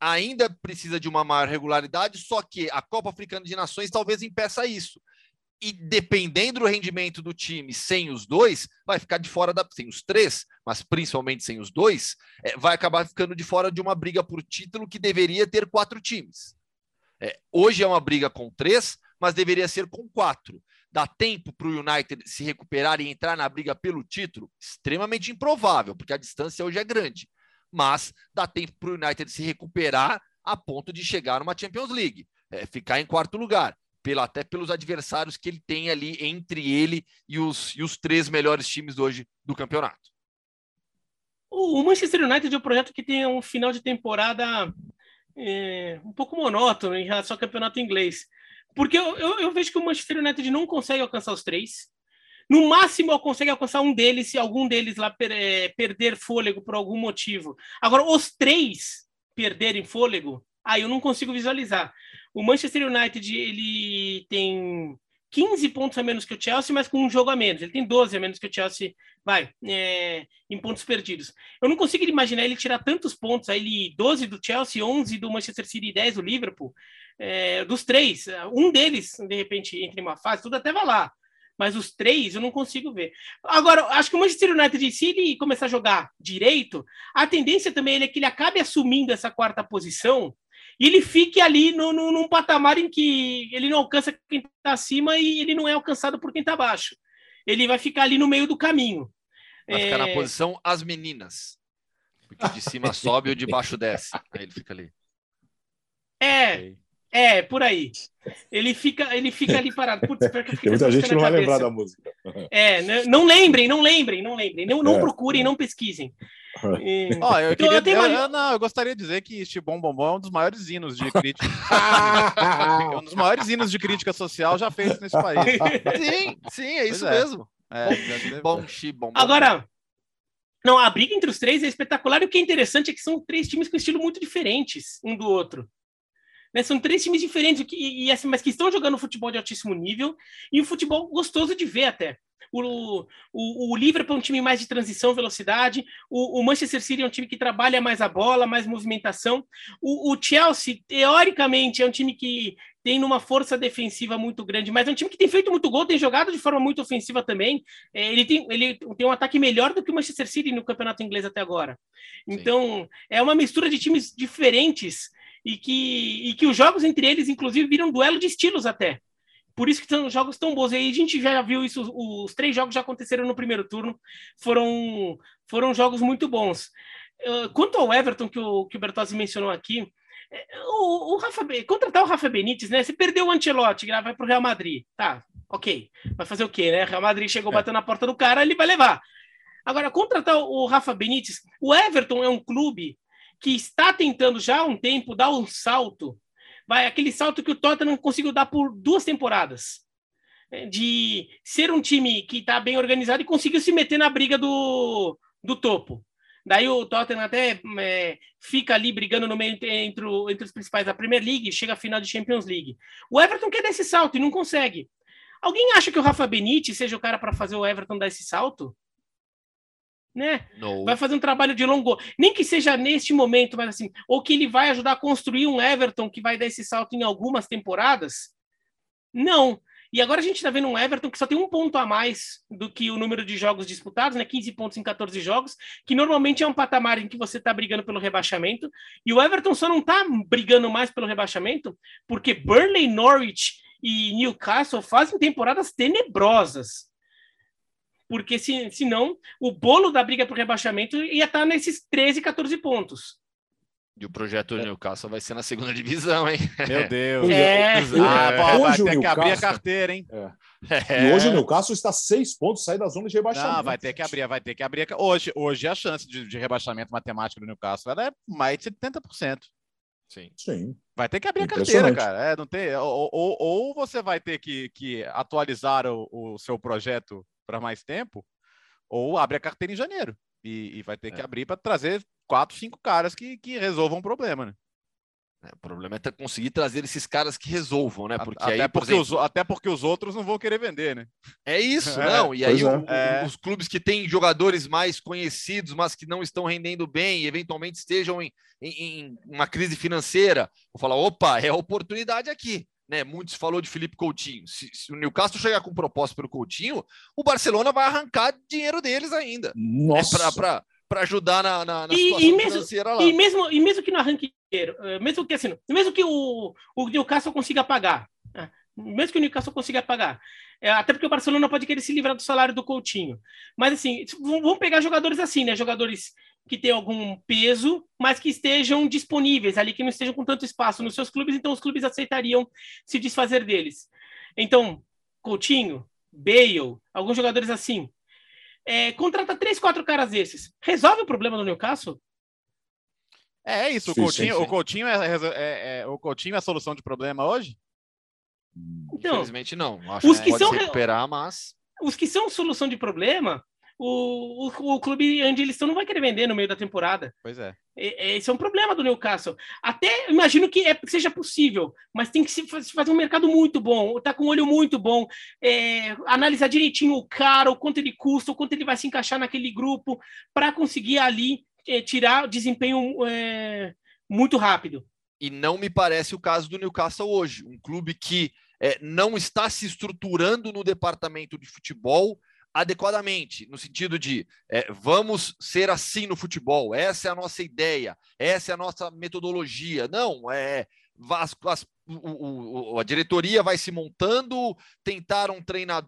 ainda precisa de uma maior regularidade, só que a Copa Africana de Nações talvez impeça isso e dependendo do rendimento do time sem os dois, vai ficar de fora da. sem os três, mas principalmente sem os dois, é, vai acabar ficando de fora de uma briga por título que deveria ter quatro times. É, hoje é uma briga com três, mas deveria ser com quatro. Dá tempo para o United se recuperar e entrar na briga pelo título? Extremamente improvável, porque a distância hoje é grande. Mas dá tempo para o United se recuperar a ponto de chegar numa Champions League, é, ficar em quarto lugar pelo, até pelos adversários que ele tem ali entre ele e os, e os três melhores times hoje do campeonato. O Manchester United é um projeto que tem um final de temporada é, um pouco monótono em relação ao campeonato inglês. Porque eu, eu, eu, vejo que o Manchester United não consegue alcançar os três. No máximo, consegue alcançar um deles se algum deles lá per, é, perder fôlego por algum motivo. Agora, os três perderem fôlego, aí eu não consigo visualizar. O Manchester United ele tem 15 pontos a menos que o Chelsea, mas com um jogo a menos. Ele tem 12 a menos que o Chelsea, vai, é, em pontos perdidos. Eu não consigo imaginar ele tirar tantos pontos, aí 12 do Chelsea, 11 do Manchester City e 10 do Liverpool. É, dos três, um deles, de repente, entre uma fase, tudo até vai lá. Mas os três eu não consigo ver. Agora, acho que o Manchester United, se ele começar a jogar direito, a tendência também é que ele acabe assumindo essa quarta posição e ele fique ali no, no, num patamar em que ele não alcança quem está acima e ele não é alcançado por quem está abaixo. Ele vai ficar ali no meio do caminho. Vai é... ficar na é. posição as meninas. Porque de cima sobe ou de baixo desce. Aí ele fica ali. É, é, por aí. Ele fica, ele fica ali parado. Putz, Tem muita gente que não vai lembrar da música. É, né, não lembrem, não lembrem, não lembrem. Não, não é. procurem, não pesquisem. E... Oh, eu, queria, eu, eu, eu, não, eu gostaria de dizer que este Bom Bom Bom é um dos maiores hinos de crítica. um dos maiores hinos de crítica social já feitos nesse país. Sim, sim, é isso é. mesmo. É, bom, xi, bom, bom. Agora, não, a briga entre os três é espetacular e o que é interessante é que são três times com estilo muito diferentes um do outro. Né? São três times diferentes, que, e, assim, mas que estão jogando futebol de altíssimo nível e um futebol gostoso de ver até. O, o, o Liverpool é um time mais de transição, velocidade. O, o, Manchester City é um time que trabalha mais a bola, mais movimentação. O, o, Chelsea, teoricamente, é um time que tem uma força defensiva muito grande, mas é um time que tem feito muito gol, tem jogado de forma muito ofensiva também. É, ele, tem, ele tem um ataque melhor do que o Manchester City no campeonato inglês até agora. Então, Sim. é uma mistura de times diferentes e que, e que os jogos entre eles, inclusive, viram duelo de estilos até. Por isso que são jogos tão bons. E aí a gente já viu isso, os três jogos já aconteceram no primeiro turno, foram, foram jogos muito bons. Uh, quanto ao Everton, que o, que o Bertozzi mencionou aqui, é, o, o Rafa, contratar o Rafa Benítez, né? Você perdeu o Ancelotti, vai para o Real Madrid. Tá, ok. Vai fazer o quê, né? Real Madrid chegou é. batendo na porta do cara, ele vai levar. Agora, contratar o Rafa Benítez, o Everton é um clube que está tentando já há um tempo dar um salto vai aquele salto que o Tottenham conseguiu dar por duas temporadas. É, de ser um time que está bem organizado e conseguiu se meter na briga do, do topo. Daí o Tottenham até é, fica ali brigando no meio entre, entre, os principais da Premier League, chega à final de Champions League. O Everton quer dar esse salto e não consegue. Alguém acha que o Rafa Benítez seja o cara para fazer o Everton dar esse salto? Né? Vai fazer um trabalho de longo, nem que seja neste momento, mas assim, ou que ele vai ajudar a construir um Everton que vai dar esse salto em algumas temporadas? Não. E agora a gente está vendo um Everton que só tem um ponto a mais do que o número de jogos disputados, né? 15 pontos em 14 jogos, que normalmente é um patamar em que você está brigando pelo rebaixamento. E o Everton só não está brigando mais pelo rebaixamento porque Burnley, Norwich e Newcastle fazem temporadas tenebrosas porque se, senão o bolo da briga para o rebaixamento ia estar tá nesses 13, 14 pontos. E o projeto do Newcastle vai ser na segunda divisão, hein? Meu Deus. É. Ah, é. vai ter que abrir a carteira, hein? É. É. E hoje o Newcastle está seis pontos sair da zona de rebaixamento. Não, vai ter que abrir, vai ter que abrir. Hoje, hoje a chance de, de rebaixamento matemático do Newcastle é mais de 70%. Sim. Sim. Vai ter que abrir a carteira, cara. É, não tem, ou, ou, ou, você vai ter que, que atualizar o, o seu projeto para mais tempo, ou abre a carteira em janeiro. E, e vai ter é. que abrir para trazer quatro, cinco caras que, que resolvam o problema, né? É, o problema é conseguir trazer esses caras que resolvam, né? Porque até, aí, porque exemplo... os, até porque os outros não vão querer vender, né? É isso, é, não. E aí o, é. os clubes que têm jogadores mais conhecidos, mas que não estão rendendo bem e eventualmente estejam em, em, em uma crise financeira, vão falar: opa, é oportunidade aqui. Né, muitos falou de Felipe Coutinho. Se, se, o Newcastle chegar com proposta pelo Coutinho, o Barcelona vai arrancar dinheiro deles ainda. Né, Nossa. Né, para ajudar na, na, na e, situação e mesmo, financeira lá. E mesmo, e mesmo que no arranque eh, mesmo que assim, mesmo que o, o Newcastle consiga pagar, né? mesmo que o Newcastle consiga pagar, é, até porque o Barcelona pode querer se livrar do salário do Coutinho. Mas assim, vamos pegar jogadores assim, né? Jogadores que têm algum peso, mas que estejam disponíveis ali, que não estejam com tanto espaço nos seus clubes, então os clubes aceitariam se desfazer deles. Então, Coutinho, Bale, alguns jogadores assim, é, contrata três, quatro caras desses. Resolve o problema do Newcastle? É, é isso. Sim, o, Coutinho, sim, sim. O, Coutinho é, é, é, o Coutinho é a solução de problema hoje? Então, Infelizmente não. Acho os que, que são recuperar, mas os que são solução de problema, o, o, o, clube onde eles estão não vai querer vender no meio da temporada. Pois é. Esse é um problema do Newcastle. Até imagino que é, seja possível, mas tem que se fazer um mercado muito bom, tá com um olho muito bom, é, analisar direitinho o cara, o quanto ele custa, o quanto ele vai se encaixar naquele grupo, para conseguir ali é, tirar desempenho é, muito rápido. E não me parece o caso do Newcastle hoje, um clube que é, não está se estruturando no departamento de futebol adequadamente, no sentido de é, vamos ser assim no futebol, essa é a nossa ideia, essa é a nossa metodologia. Não, é as, as, o, o, a diretoria vai se montando, tentaram treinar,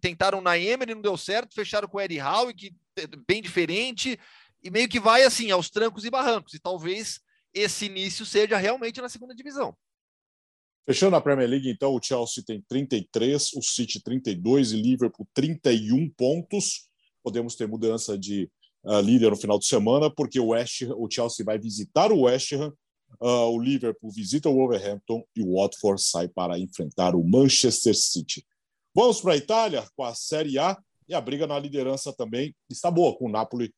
tentaram na Emery, não deu certo, fecharam com o Eddie Howe, que é bem diferente, e meio que vai assim, aos trancos e barrancos, e talvez esse início seja realmente na segunda divisão. Fechando a Premier League, então, o Chelsea tem 33, o City 32 e Liverpool 31 pontos. Podemos ter mudança de uh, líder no final de semana, porque o, West, o Chelsea vai visitar o West Ham, uh, o Liverpool visita o Wolverhampton e o Watford sai para enfrentar o Manchester City. Vamos para a Itália com a Série A e a briga na liderança também está boa, com o Napoli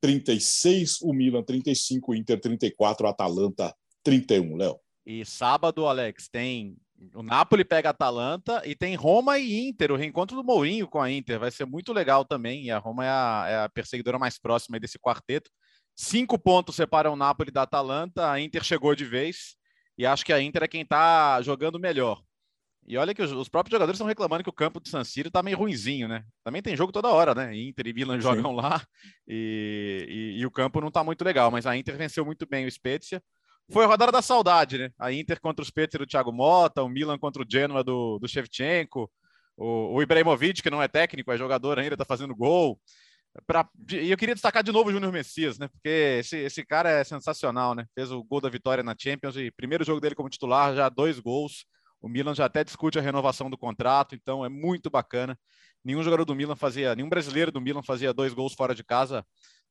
36, o Milan 35, o Inter 34, o Atalanta 31, Léo. E sábado, Alex, tem o Napoli pega a Atalanta e tem Roma e Inter, o reencontro do Mourinho com a Inter. Vai ser muito legal também. E a Roma é a, é a perseguidora mais próxima desse quarteto. Cinco pontos separam o Napoli da Atalanta. A Inter chegou de vez e acho que a Inter é quem está jogando melhor. E olha que os, os, próprios jogadores estão reclamando que o campo do San Siro está meio ruinzinho, né? Também tem jogo toda hora, né? Inter e Milan Sim. jogam lá e, e, e, o campo não está muito legal. Mas a Inter venceu muito bem o Spezia. Foi a rodada da saudade, né? A Inter contra os Spezia do Thiago Mota, o Milan contra o Genoa do, do Shevchenko, o, o Ibrahimovic, que não é técnico, é jogador ainda, está fazendo gol. Pra, e eu queria destacar de novo o Júnior Messias, né? Porque esse, esse cara é sensacional, né? Fez o gol da vitória na Champions e primeiro jogo dele como titular, já dois gols. O Milan já até discute a renovação do contrato, então é muito bacana. Nenhum jogador do Milan fazia, nenhum brasileiro do Milan fazia dois gols fora de casa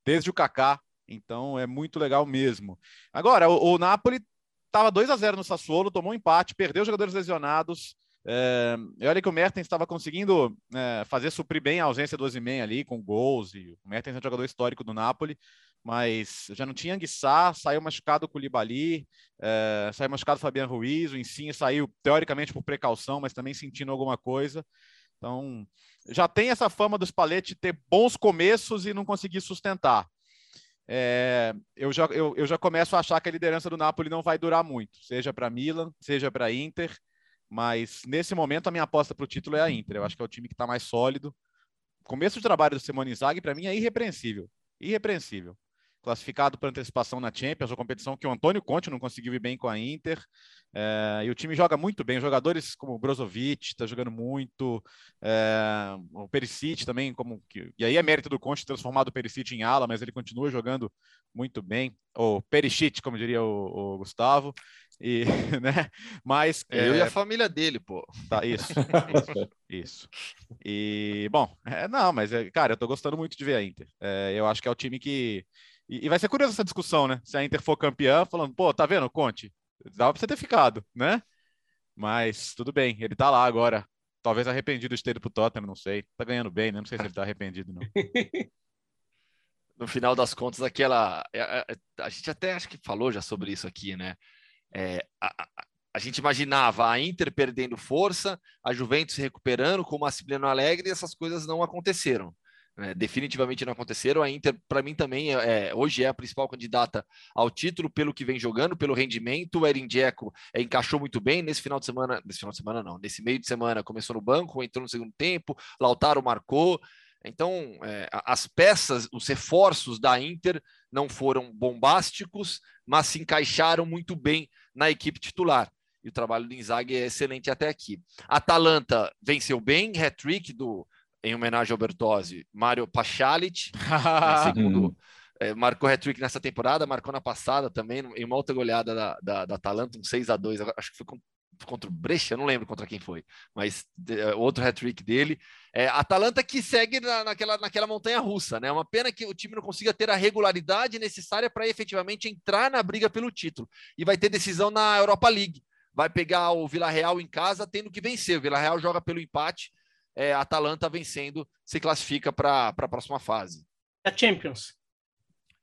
desde o Kaká. Então é muito legal mesmo. Agora, o, o Napoli estava 2 a 0 no Sassuolo, tomou um empate, perdeu jogadores lesionados. É, e olha que o Mertens estava conseguindo é, fazer suprir bem a ausência do Ozyman ali com gols. E o Mertens é um jogador histórico do Napoli, mas já não tinha Anguissá, saiu machucado o Koulibaly, é, saiu machucado o Fabiano Ruiz, o Insigne saiu teoricamente por precaução, mas também sentindo alguma coisa. Então, já tem essa fama dos Spalletti ter bons começos e não conseguir sustentar. É, eu, já, eu, eu já começo a achar que a liderança do Napoli não vai durar muito, seja para Milan, seja para Inter, mas nesse momento a minha aposta para o título é a Inter. Eu acho que é o time que está mais sólido. Começo de trabalho do Simone Inzaghi, para mim, é irrepreensível. Irrepreensível classificado por antecipação na Champions, uma competição que o Antônio Conte não conseguiu ir bem com a Inter. É, e o time joga muito bem. Jogadores como o Brozovic está jogando muito, é, o Perisic também, como que, e aí é mérito do Conte transformado o Perisic em ala, mas ele continua jogando muito bem. O Perisic, como diria o, o Gustavo. E, né? Mas eu é, e a família dele, pô. Tá, isso, isso, isso. E bom, é, não, mas cara, eu tô gostando muito de ver a Inter. É, eu acho que é o time que e, e, vai ser curiosa essa discussão, né? Se a Inter for campeã, falando, pô, tá vendo, Conte? Dava pra você ter ficado, né? Mas tudo bem, ele tá lá agora. Talvez arrependido de ter ido pro Tottenham, não sei. Tá ganhando bem, né? Não sei se ele tá arrependido, não. no final das contas, aquela. A, a, a, gente até acho que falou já sobre isso aqui, né? É, a, a, gente imaginava a Inter perdendo força, a Juventus se recuperando com o Massimiliano Alegre e essas coisas não aconteceram. Né? Definitivamente não aconteceram. A Inter, para mim, também é, é, hoje é a principal candidata ao título pelo que vem jogando, pelo rendimento. O Erin Dzeko é, encaixou muito bem nesse final de semana. Nesse final de semana, não, nesse meio de semana começou no banco, entrou no segundo tempo, Lautaro marcou. Então, é, as peças, os reforços da Inter não foram bombásticos, mas se encaixaram muito bem na equipe titular. E o trabalho do Inzaghi é excelente até aqui. Atalanta venceu bem, hat-trick do em homenagem ao Bertozzi, Mário Pachalic, né, segundo, é, marcou hat-trick nessa temporada, marcou na passada também, em uma outra goleada da, da, da Atalanta, um 6 a 2 acho que foi contra o Brescia, não lembro contra quem foi, mas é, outro hat-trick dele. É, Atalanta que segue na, naquela, naquela montanha russa, né? Uma pena que o time não consiga ter a regularidade necessária para efetivamente entrar na briga pelo título. E vai ter decisão na Europa League. Vai pegar o Vila Real em casa, tendo que vencer. O Vila Real joga pelo empate. É, a Atalanta vencendo se classifica para a próxima fase. Da Champions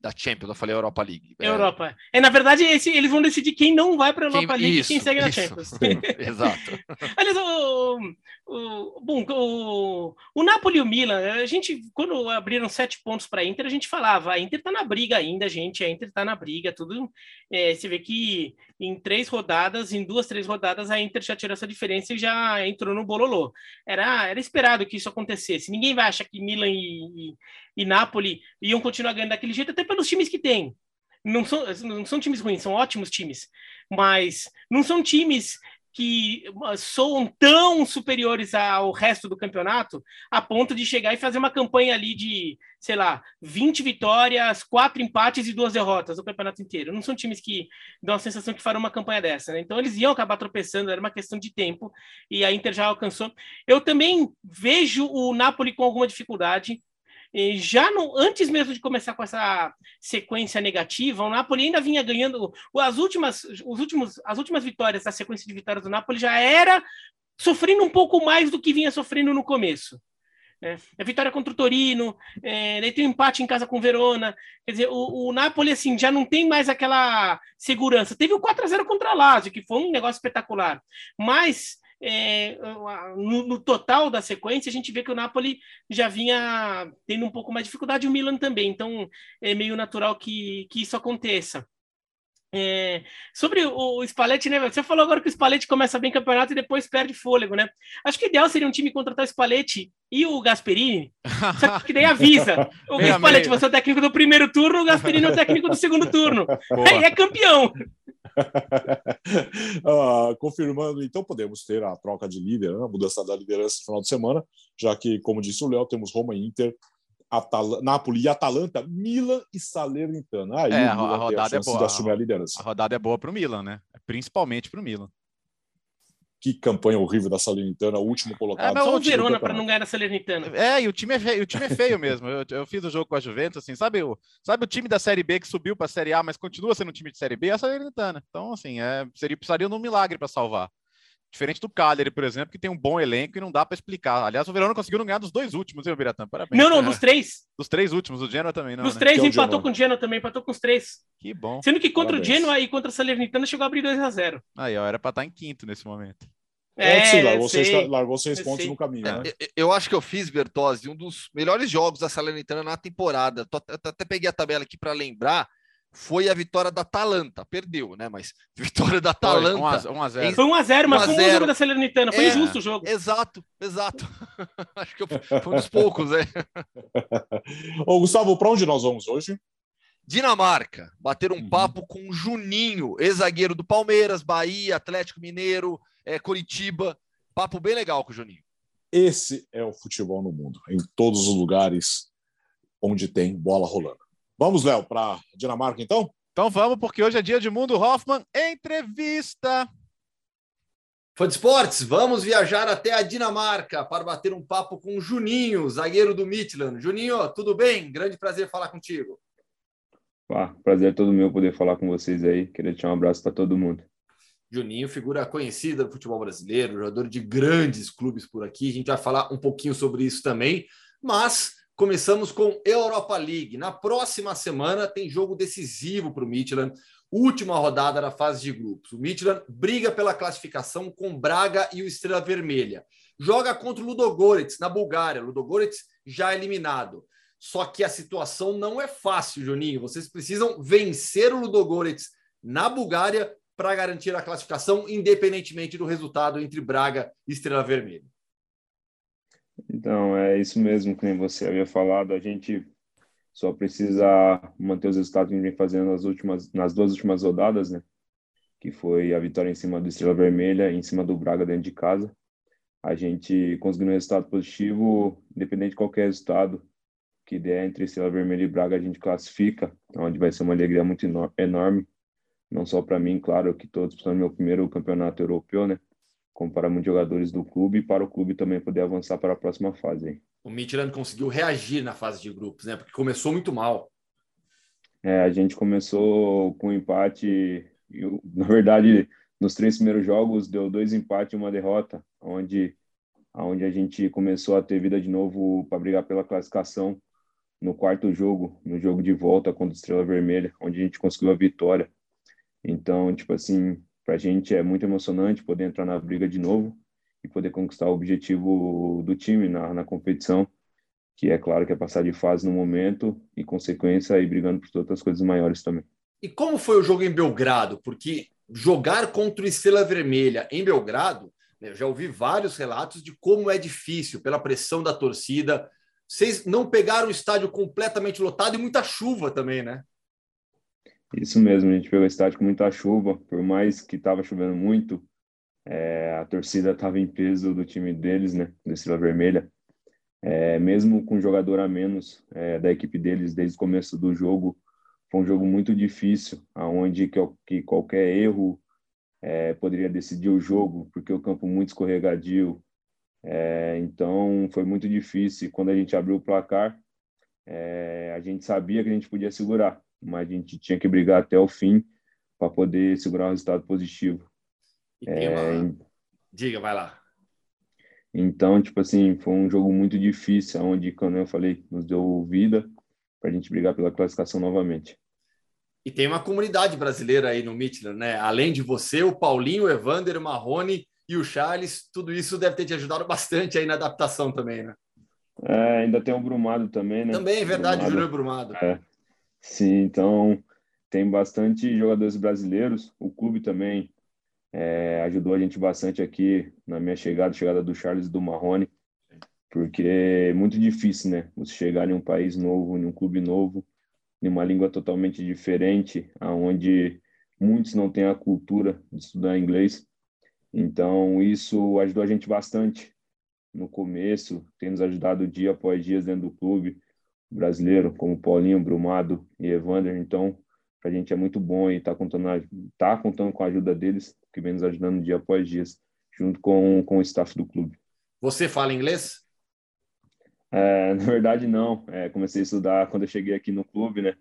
da Champions, eu falei Europa League. Europa. É, na verdade, esse, eles vão decidir quem não vai para a Europa quem, League isso, e quem segue na isso. Champions. Exato. Aliás, o, o, bom, o, o Napoli e o Milan, a gente, quando abriram sete pontos para a Inter, a gente falava, a Inter está na briga ainda, gente, a Inter está na briga, tudo. É, você vê que em três rodadas, em duas, três rodadas, a Inter já tirou essa diferença e já entrou no bololô. Era, era esperado que isso acontecesse. Ninguém vai achar que Milan e, e, e Napoli iam continuar ganhando daquele jeito, até pelos times que tem. Não são, não são times ruins, são ótimos times, mas não são times que soam tão superiores ao resto do campeonato a ponto de chegar e fazer uma campanha ali de, sei lá, 20 vitórias, quatro empates e duas derrotas no campeonato inteiro. Não são times que dão a sensação que farão uma campanha dessa, né? Então eles iam acabar tropeçando, era uma questão de tempo e a Inter já alcançou. Eu também vejo o Napoli com alguma dificuldade já no, antes mesmo de começar com essa sequência negativa, o Napoli ainda vinha ganhando as últimas, os últimos, as últimas vitórias da sequência de vitórias do Napoli já era sofrendo um pouco mais do que vinha sofrendo no começo. É, a vitória contra o Torino, é, daí tem um empate em casa com o Verona. Quer dizer, o, o Napoli assim, já não tem mais aquela segurança. Teve o 4 a 0 contra a Lazio, que foi um negócio espetacular. Mas é, no, no, total da sequência, a gente vê que o Napoli já vinha tendo um pouco mais de dificuldade, o Milan também, então é meio natural que, que isso aconteça. É, sobre o, o Spalletti, né? Você falou agora que o Spalletti começa bem campeonato e depois perde fôlego, né? Acho que o ideal seria um time contratar o Spalletti e o Gasperini, só que daí avisa. O Spalletti, você é o técnico do primeiro turno, o Gasperini é o técnico do segundo turno. Aí é campeão. uh, confirmando, então podemos ter a troca de líder, né? a mudança da liderança no final de semana, já que, como disse o Léo, temos Roma e Inter, Atal Napoli e Atalanta, Milan e Salernitana. Aí é, a, rodada a é boa. Assumir a, liderança. a rodada é boa para o Milan, né? Principalmente para o Milan que campanha horrível da Salernitana, o último colocado. É, o Verona para não ganhar da Salernitana. É, e o time é feio, o time é feio mesmo. Eu, eu, fiz o jogo com a Juventus, assim, sabe o, sabe o time da Série B que subiu para a Série A, mas continua sendo um time de Série B? É a Salernitana. Então, assim, é, seria, precisaria de um milagre para salvar. Diferente do Cagliari, por exemplo, que tem um bom elenco e não dá para explicar. Aliás, o Verona conseguiu não ganhar dos dois últimos, viu, Biratã? Parabéns. Não, não, dos três. Dos três últimos, o Genoa também não. Dos né? três é empatou com o Genoa também, empatou com os três. Que bom. Sendo que contra Parabéns. o Genoa e contra a Salernitana chegou a abrir 2 a 0 Aí, ó, era para estar em quinto nesse momento. É, sim, largou, seis, largou seis pontos no caminho. É, né? Eu acho que eu fiz, Bertozzi, um dos melhores jogos da Salernitana na temporada. Até peguei a tabela aqui para lembrar. Foi a vitória da Atalanta. Perdeu, né? Mas vitória da Atalanta. 1x0. Foi 1x0, mas foi um jogo da Salernitana. Foi é, injusto o jogo. Exato, exato. acho que foi um dos poucos, né? Ô, Gustavo, para onde nós vamos hoje? Dinamarca, bater um uhum. papo com Juninho, ex-zagueiro do Palmeiras, Bahia, Atlético Mineiro, é, Curitiba. Papo bem legal com o Juninho. Esse é o futebol no mundo, em todos os lugares onde tem bola rolando. Vamos, Léo, para Dinamarca, então? Então vamos, porque hoje é dia de Mundo Hoffman Entrevista. Fã de esportes, vamos viajar até a Dinamarca para bater um papo com o Juninho, zagueiro do Midland. Juninho, tudo bem? Grande prazer falar contigo. Ah, prazer todo meu poder falar com vocês aí. Queria deixar um abraço para todo mundo. Juninho, figura conhecida do futebol brasileiro, jogador de grandes clubes por aqui. A gente vai falar um pouquinho sobre isso também. Mas Começamos com Europa League. Na próxima semana tem jogo decisivo para o Midland. Última rodada da fase de grupos. O Midland briga pela classificação com Braga e o Estrela Vermelha. Joga contra o Ludogorets, na Bulgária. Ludogorets já eliminado. Só que a situação não é fácil, Juninho. Vocês precisam vencer o Ludogorets na Bulgária para garantir a classificação, independentemente do resultado entre Braga e Estrela Vermelha. Então, é isso mesmo que nem você havia falado. A gente só precisa manter os resultados que a gente vem fazendo nas, últimas, nas duas últimas rodadas, né? Que foi a vitória em cima do Estrela Vermelha, em cima do Braga dentro de casa. A gente conseguindo um resultado positivo, independente de qualquer resultado que der entre Estrela Vermelha e Braga, a gente classifica, onde vai ser uma alegria muito enorme, não só para mim, claro, que todos precisam do meu primeiro campeonato europeu, né? Como para muitos jogadores do clube e para o clube também poder avançar para a próxima fase. O Midland conseguiu reagir na fase de grupos, né? Porque começou muito mal. É, a gente começou com um empate, na verdade, nos três primeiros jogos deu dois empates e uma derrota, onde, onde a gente começou a ter vida de novo para brigar pela classificação no quarto jogo, no jogo de volta contra o Estrela Vermelha, onde a gente conseguiu a vitória. Então, tipo assim, para a gente é muito emocionante poder entrar na briga de novo e poder conquistar o objetivo do time na, na competição, que é claro que é passar de fase no momento e consequência e brigando por outras coisas maiores também. E como foi o jogo em Belgrado? Porque jogar contra o Estrela Vermelha em Belgrado, né, eu já ouvi vários relatos de como é difícil pela pressão da torcida. Vocês não pegaram o estádio completamente lotado e muita chuva também, né? Isso mesmo, a gente pegou o estádio com muita chuva, por mais que estava chovendo muito, é, a torcida estava em peso do time deles, né, do Estrela Vermelha. É, mesmo com um jogador a menos é, da equipe deles desde o começo do jogo, foi um jogo muito difícil, aonde que, que qualquer erro é, poderia decidir o jogo, porque o campo muito escorregadio. É, então foi muito difícil. Quando a gente abriu o placar, é, a gente sabia que a gente podia segurar, mas a gente tinha que brigar até o fim para poder segurar um resultado positivo. É, uma... Diga, vai lá. Então, tipo assim, foi um jogo muito difícil, onde, como eu falei, nos deu vida para a gente brigar pela classificação novamente. E tem uma comunidade brasileira aí no Midland, né? Além de você, o Paulinho, o Evander, o Marrone e o Charles, tudo isso deve ter te ajudado bastante aí na adaptação também, né? É, ainda tem o Brumado também, né? Também, é verdade, Brumado, Júnior Brumado. É, Sim, então tem bastante jogadores brasileiros. O clube também é, ajudou a gente bastante aqui na minha chegada, chegada do Charles e do Marrone, porque é muito difícil, né? Você chegar em um país novo, em um clube novo, em uma língua totalmente diferente, aonde muitos não têm a cultura de estudar inglês. Então, isso ajudou a gente bastante no começo, tem nos ajudado dia após dia dentro do clube brasileiro, como Paulinho, Brumado e Evander. Então, para a gente é muito bom e está contando, tá contando com a ajuda deles, que vem nos ajudando dia após dia, junto com, com o staff do clube. Você fala inglês? É, na verdade, não. É, comecei a estudar quando eu cheguei aqui no clube, né?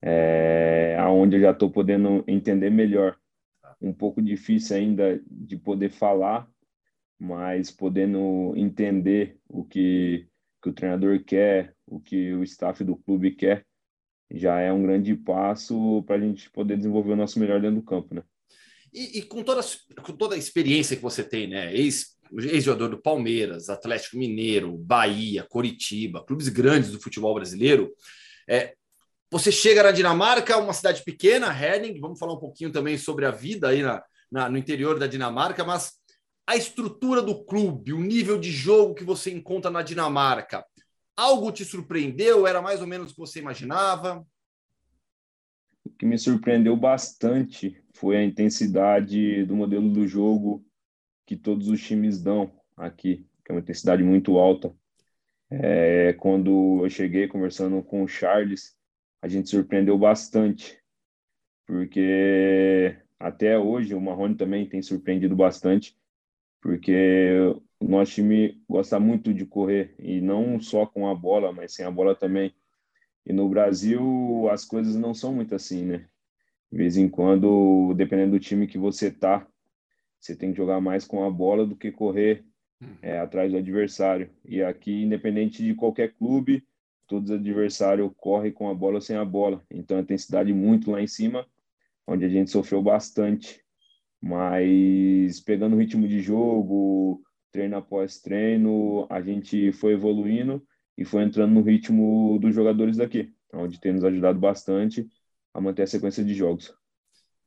É, aonde eu já estou podendo entender melhor. Um pouco difícil ainda de poder falar, mas podendo entender o que, que o treinador quer, o que o staff do clube quer, já é um grande passo para a gente poder desenvolver o nosso melhor dentro do campo, né? E, e, com, toda, com toda a experiência que você tem, né? Ex, ex-jogador do Palmeiras, Atlético Mineiro, Bahia, Coritiba, clubes grandes do futebol brasileiro, é, você chega na Dinamarca, uma cidade pequena, Herning, vamos falar um pouquinho também sobre a vida aí na, na, no interior da Dinamarca, mas a estrutura do clube, o nível de jogo que você encontra na Dinamarca, Algo te surpreendeu? Era mais ou menos o que você imaginava? O que me surpreendeu bastante foi a intensidade do modelo do jogo que todos os times dão aqui, que é uma intensidade muito alta. É, quando eu cheguei conversando com o Charles, a gente surpreendeu bastante, porque até hoje o Marrone também tem surpreendido bastante, porque o nosso time gosta muito de correr e não só com a bola, mas sem a bola também. E no Brasil as coisas não são muito assim, né? De vez em quando, dependendo do time que você tá, você tem que jogar mais com a bola do que correr uhum. é, atrás do adversário. E aqui, independente de qualquer clube, todos os adversários correm com a bola ou sem a bola. Então, a intensidade muito lá em cima, onde a gente sofreu bastante. Mas pegando o ritmo de jogo, treino após treino, a gente foi evoluindo e foi entrando no ritmo dos jogadores daqui, onde tem nos ajudado bastante a manter a sequência de jogos.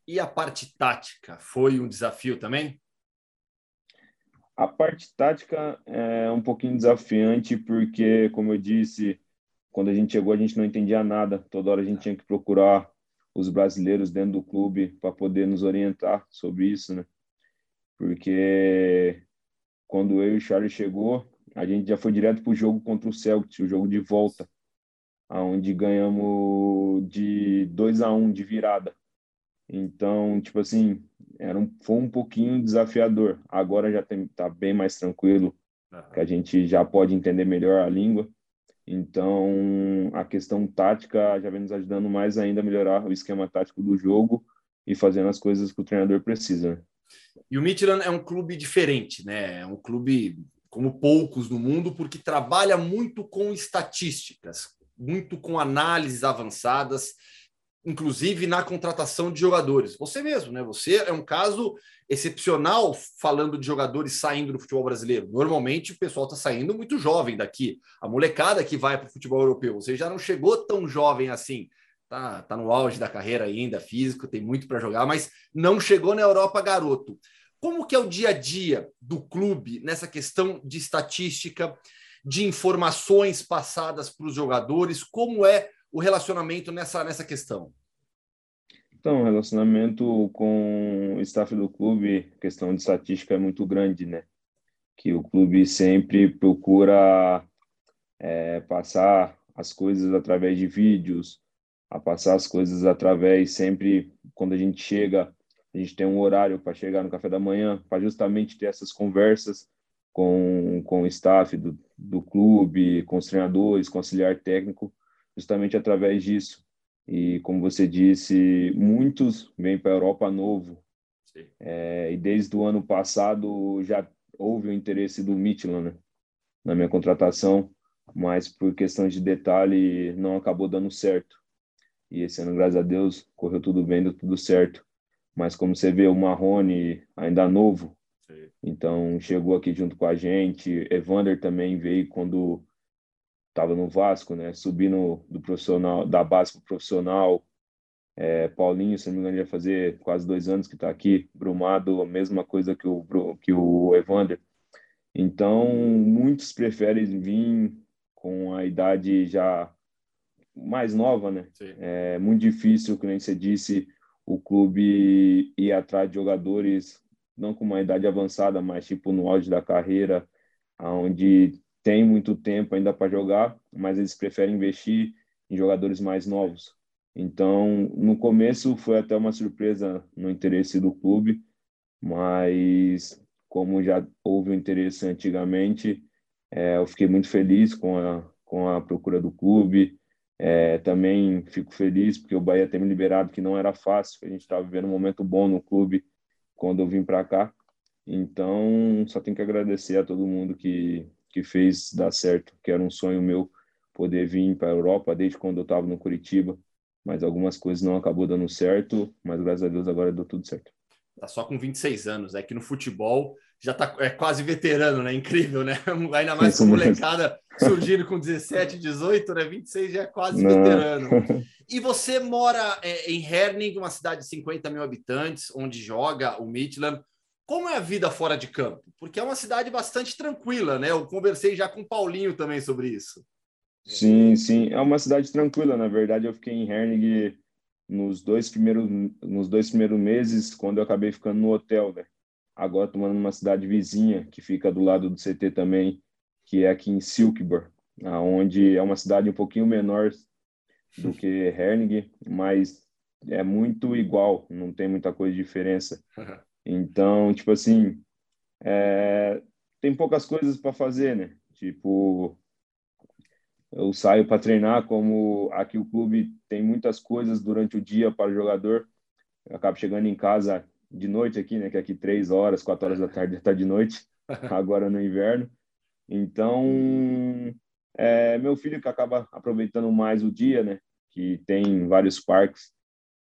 E a parte tática foi um desafio também? A parte tática é um pouquinho desafiante, porque, como eu disse, quando a gente chegou, a gente não entendia nada. Toda hora a gente tinha que procurar os brasileiros dentro do clube para poder nos orientar sobre isso, né? Porque quando eu e o Charles chegou, a gente já foi direto para o jogo contra o Celtics, o jogo de volta, aonde ganhamos de 2 a 1 um de virada. Então, tipo assim, era um, foi um pouquinho desafiador. Agora já está bem mais tranquilo, que a gente já pode entender melhor a língua. Então, a questão tática já vem nos ajudando mais ainda a melhorar o esquema tático do jogo e fazendo as coisas que o treinador precisa. E o Midland é um clube diferente, né? É um clube como poucos no mundo, porque trabalha muito com estatísticas, muito com análises avançadas inclusive na contratação de jogadores. Você mesmo, né? Você é um caso excepcional falando de jogadores saindo do futebol brasileiro. Normalmente o pessoal está saindo muito jovem daqui. A molecada que vai para o futebol europeu, você já não chegou tão jovem assim. Tá, tá no auge da carreira ainda, físico, tem muito para jogar, mas não chegou na Europa garoto. Como que é o dia a dia do clube nessa questão de estatística, de informações passadas para os jogadores? Como é o relacionamento nessa, nessa questão? Então, o relacionamento com o staff do clube, questão de estatística é muito grande, né? Que o clube sempre procura é, passar as coisas através de vídeos, a passar as coisas através sempre quando a gente chega, a gente tem um horário para chegar no café da manhã, para justamente ter essas conversas com, com o staff do, do clube, com os treinadores, com o auxiliar técnico, justamente através disso. E, como você disse, muitos vêm para a Europa novo. É, e desde o ano passado já houve o interesse do Midland né, na minha contratação, mas por questão de detalhe não acabou dando certo. E esse ano, graças a Deus, correu tudo bem, deu tudo certo. Mas como você vê, o Marrone ainda novo, Sim. então chegou aqui junto com a gente. Evander também veio quando estava no Vasco, né? Subindo do profissional, da base para o profissional. É, Paulinho, se não me engano, ia fazer quase dois anos que está aqui. Brumado, a mesma coisa que o, que o Evander. Então, muitos preferem vir com a idade já mais nova, né? Sim. É muito difícil, como você disse, o clube ir atrás de jogadores não com uma idade avançada, mas tipo no auge da carreira, onde tem muito tempo ainda para jogar, mas eles preferem investir em jogadores mais novos. Então, no começo foi até uma surpresa no interesse do clube, mas como já houve o interesse antigamente, é, eu fiquei muito feliz com a, com a procura do clube. É, também fico feliz porque o Bahia tem me liberado, que não era fácil, a gente estava vivendo um momento bom no clube quando eu vim para cá. Então, só tenho que agradecer a todo mundo que, que fez dar certo, que era um sonho meu poder vir para a Europa desde quando eu estava no Curitiba, mas algumas coisas não acabou dando certo, mas graças a Deus agora deu tudo certo. Tá só com 26 anos, é que no futebol já tá é quase veterano, né? Incrível, né? Ainda mais com molecada surgindo com 17, 18, né? 26 já é quase não. veterano. E você mora é, em Herning, uma cidade de 50 mil habitantes, onde joga o Midland. Como é a vida fora de campo? Porque é uma cidade bastante tranquila, né? Eu conversei já com o Paulinho também sobre isso. Sim, sim. É uma cidade tranquila. Na verdade, eu fiquei em Herning nos dois primeiros, nos dois primeiros meses, quando eu acabei ficando no hotel, né? Agora estou morando numa cidade vizinha, que fica do lado do CT também, que é aqui em Silkeborg, onde é uma cidade um pouquinho menor do que Herning, mas é muito igual, não tem muita coisa de diferença. Então, tipo assim, é, tem poucas coisas para fazer, né? Tipo, eu saio para treinar, como aqui o clube tem muitas coisas durante o dia para o jogador. Eu acabo chegando em casa de noite aqui, né? Que aqui três horas, quatro horas da tarde está de noite, agora no inverno. Então, É, meu filho que acaba aproveitando mais o dia, né? Que tem vários parques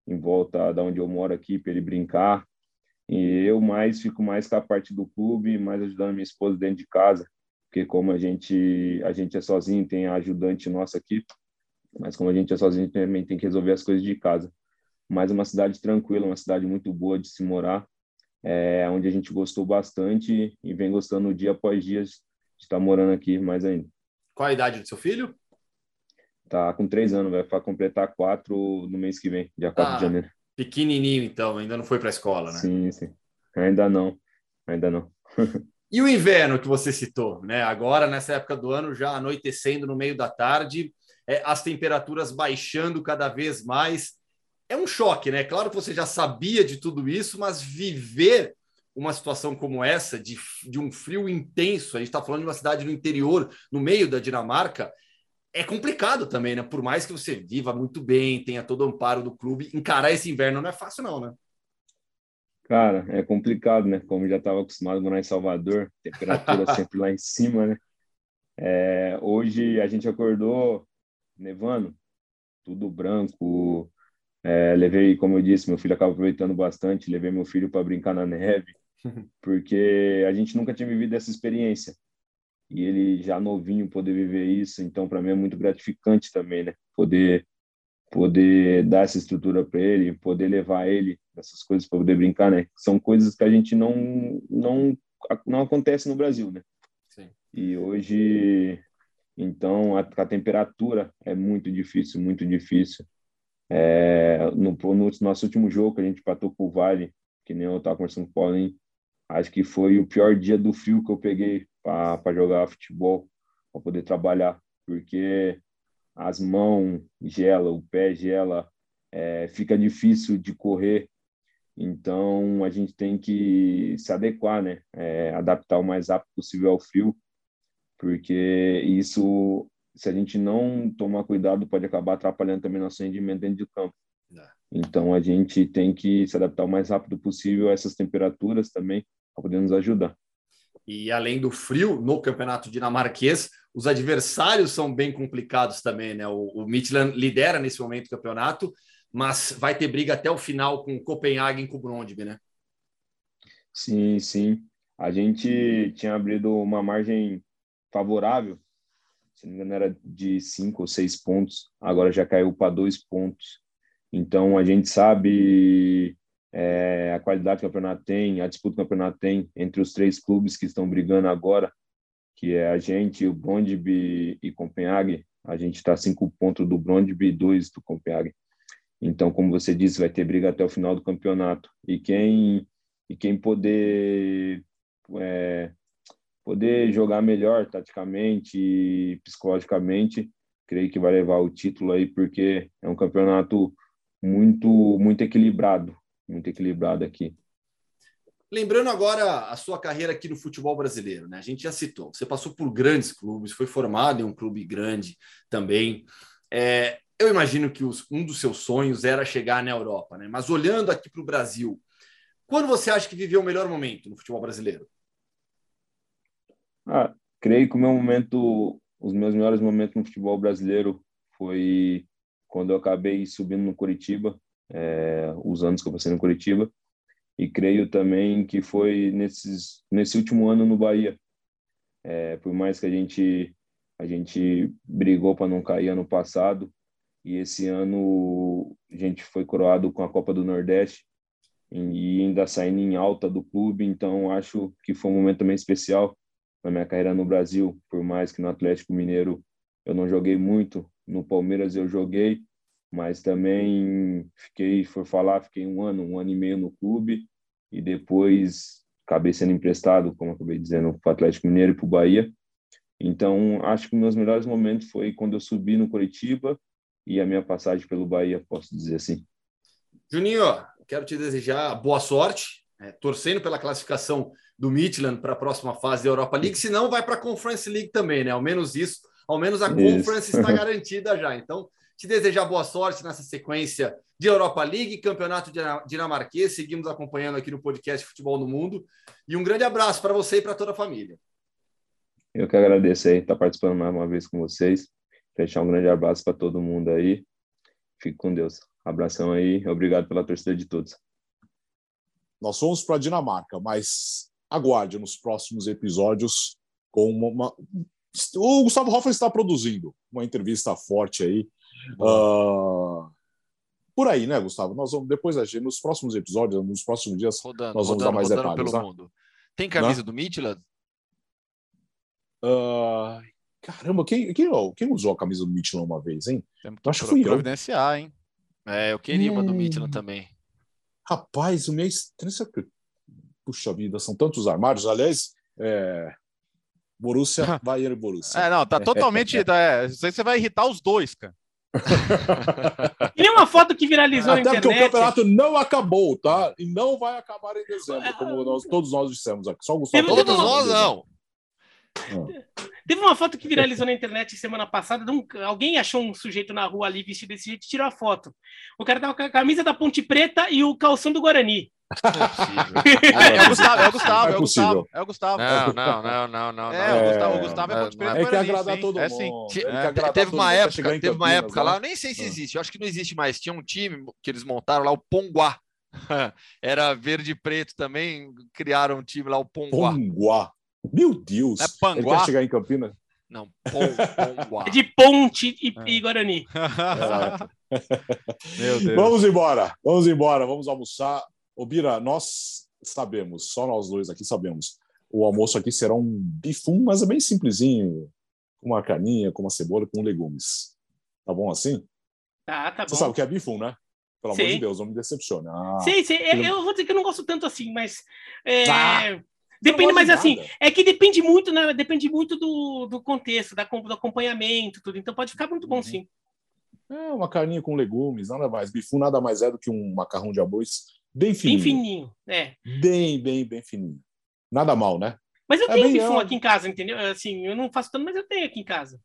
em volta da onde eu moro aqui para ele brincar. E eu mais fico mais com a parte do clube, mais ajudando minha esposa dentro de casa, porque como a gente a gente é sozinho, tem a ajudante nossa aqui, mas como a gente é sozinho também tem que resolver as coisas de casa. Mas é uma cidade tranquila, uma cidade muito boa de se morar, é, onde a gente gostou bastante e vem gostando dia após dia de estar morando aqui mais ainda. Qual a idade do seu filho? Tá com três anos, vai completar quatro no mês que vem, dia 4 ah, de janeiro. Pequenininho, então, ainda não foi para a escola, né? Sim, sim. Ainda não, ainda não. e o inverno que você citou, né? Agora, nessa época do ano, já anoitecendo no meio da tarde, é, as temperaturas baixando cada vez mais. É um choque, né? Claro que você já sabia de tudo isso, mas viver uma situação como essa, de, de um frio intenso, a gente está falando de uma cidade no interior, no meio da Dinamarca, é complicado também, né? Por mais que você viva muito bem, tenha todo o amparo do clube, encarar esse inverno não é fácil, não, né? Cara, é complicado, né? Como já estava acostumado a morar em Salvador, temperatura sempre lá em cima, né? É, hoje a gente acordou nevando, tudo branco. É, levei, como eu disse, meu filho acaba aproveitando bastante. Levei meu filho para brincar na neve, porque a gente nunca tinha vivido essa experiência e ele já novinho poder viver isso, então para mim é muito gratificante também, né? Poder poder dar essa estrutura para ele, poder levar ele essas coisas para poder brincar, né? São coisas que a gente não não não acontece no Brasil, né? Sim. E hoje então a, a temperatura é muito difícil, muito difícil. É, no, no nosso último jogo que a gente patou com o Vale, que nem eu estava conversando com o Paulinho, acho que foi o pior dia do frio que eu peguei para jogar futebol, para poder trabalhar, porque as mãos gela, o pé gela, é, fica difícil de correr. Então a gente tem que se adequar, né? É, adaptar o mais rápido possível ao frio, porque isso, se a gente não tomar cuidado, pode acabar atrapalhando também nosso rendimento dentro do campo. É. Então a gente tem que se adaptar o mais rápido possível a essas temperaturas também, para poder nos ajudar. E além do frio no campeonato dinamarquês, os adversários são bem complicados também, né? O, o Midland lidera nesse momento o campeonato, mas vai ter briga até o final com Copenhague e com Brondby, né? Sim, sim. A gente tinha abrido uma margem favorável, se não me engano era de cinco ou seis pontos, agora já caiu para dois pontos. Então a gente sabe é, a qualidade que o campeonato tem, a disputa que o campeonato tem entre os três clubes que estão brigando agora, que é a gente, o Brondby e Copenhague. A gente está cinco pontos do Brondby e dois do Copenhague. Então, como você disse, vai ter briga até o final do campeonato. E quem e quem poder é, poder jogar melhor taticamente e psicologicamente, creio que vai levar o título aí, porque é um campeonato muito muito equilibrado muito equilibrado aqui. Lembrando agora a sua carreira aqui no futebol brasileiro, né? A gente já citou, você passou por grandes clubes, foi formado em um clube grande também. É, eu imagino que os, um dos seus sonhos era chegar na Europa, né? Mas olhando aqui para o Brasil, quando você acha que viveu o melhor momento no futebol brasileiro? Ah, creio que o meu momento, os meus melhores momentos no futebol brasileiro foi quando eu acabei subindo no Curitiba, é, os anos que eu passei no Curitiba e creio também que foi nesses, nesse último ano no Bahia. É, por mais que a gente a gente brigou para não cair ano passado e esse ano a gente foi coroado com a Copa do Nordeste e ainda saindo em alta do clube, então acho que foi um momento também especial na minha carreira no Brasil, por mais que no Atlético Mineiro eu não joguei muito, no Palmeiras eu joguei, mas também fiquei, for falar, fiquei um ano, um ano e meio no clube e depois acabei sendo emprestado, como acabei dizendo, para o Atlético Mineiro e para o Bahia. Então, acho que meus melhores momentos foi quando eu subi no Curitiba e a minha passagem pelo Bahia, posso dizer assim. Juninho, quero te desejar boa sorte, é, torcendo pela classificação do Midland para a próxima fase da Europa League, se não vai para a Conference League também, né? Ao menos isso, ao menos a Conference está garantida já. Então, te desejar boa sorte nessa sequência de Europa League, Campeonato Dinamarquês. Seguimos acompanhando aqui no podcast Futebol no Mundo. E um grande abraço para você e para toda a família. Eu que agradeço aí estar participando mais uma vez com vocês. Deixar um grande abraço para todo mundo aí. Fique com Deus. Abração aí. Obrigado pela torcida de todos. Nós fomos para a Dinamarca, mas aguarde nos próximos episódios com uma, uma... O Gustavo Hoffman está produzindo uma entrevista forte aí. Uh... Por aí, né, Gustavo? Nós vamos, depois, nos próximos episódios, nos próximos dias, rodando, nós vamos rodando, dar mais detalhes. pelo Né? mundo. Tem camisa Né? do Mitchell? Uh... Caramba, quem, quem, quem usou a camisa do Michelin uma vez, hein? Temos Eu acho que fui eu. providenciar, hein? É, eu queria uma do Hum. Mitchell também. Rapaz, o mês. Puxa vida, são tantos armários. Aliás, é... Borussia, Bayern e Borussia. É, não, tá totalmente. É, isso aí você vai irritar os dois, cara. E uma foto que viralizou na Até porque o internet. campeonato não acabou, tá? E não vai acabar em dezembro, como nós- todos nós dissemos aqui. Só o Gustavo. Teve- Todos nós não. Teve uma foto que viralizou na internet semana passada. um- alguém achou um sujeito na rua ali vestido desse jeito e tirou a foto. O cara tava com a camisa da Ponte Preta e o calção do Guarani. Não é possível. É, é o Gustavo, é o Gustavo, É é o possível. Gustavo. É o Gustavo. Não, não, não, não, não. É, não. o Gustavo, o Gustavo é Ponte. Preta É que agradar sim. todo É mundo. Ele É, teve uma época, teve uma época né? lá, eu nem sei se Ah. existe, eu acho que não existe mais. Tinha um time que eles montaram lá, o Ponguá. Era verde e preto também, criaram um time lá, o Ponguá. Ponguá. Meu Deus. É Ele Panguá? quer chegar em Campinas? Não, Pon- Ponguá. É de Ponte e, É. e Guarani. Meu Deus. Vamos embora, vamos embora, vamos almoçar. Ô, Bira, nós sabemos, só nós dois aqui sabemos. O almoço aqui será um bifum, mas é bem simplesinho, com uma carninha, com uma cebola, com legumes. Tá bom assim? Tá, tá Você bom. sabe o que é bifum, né? Pelo amor Sei. de Deus, não me decepcione. Ah, sei. É, Aquilo- Eu vou dizer que eu não gosto tanto assim, mas. é, Ah, depende, mas de assim, é que depende muito, né? Depende muito do, do contexto, da, do acompanhamento, tudo. Então pode ficar muito bom, Uhum. sim. É uma carninha com legumes, nada mais. Bifum nada mais é do que um macarrão de arroz bem fininho. Bem fininho. É. Bem, bem, bem fininho. Nada mal, né? Mas eu É tenho legal. aqui em casa, entendeu? Assim, eu não faço tanto, mas eu tenho aqui em casa.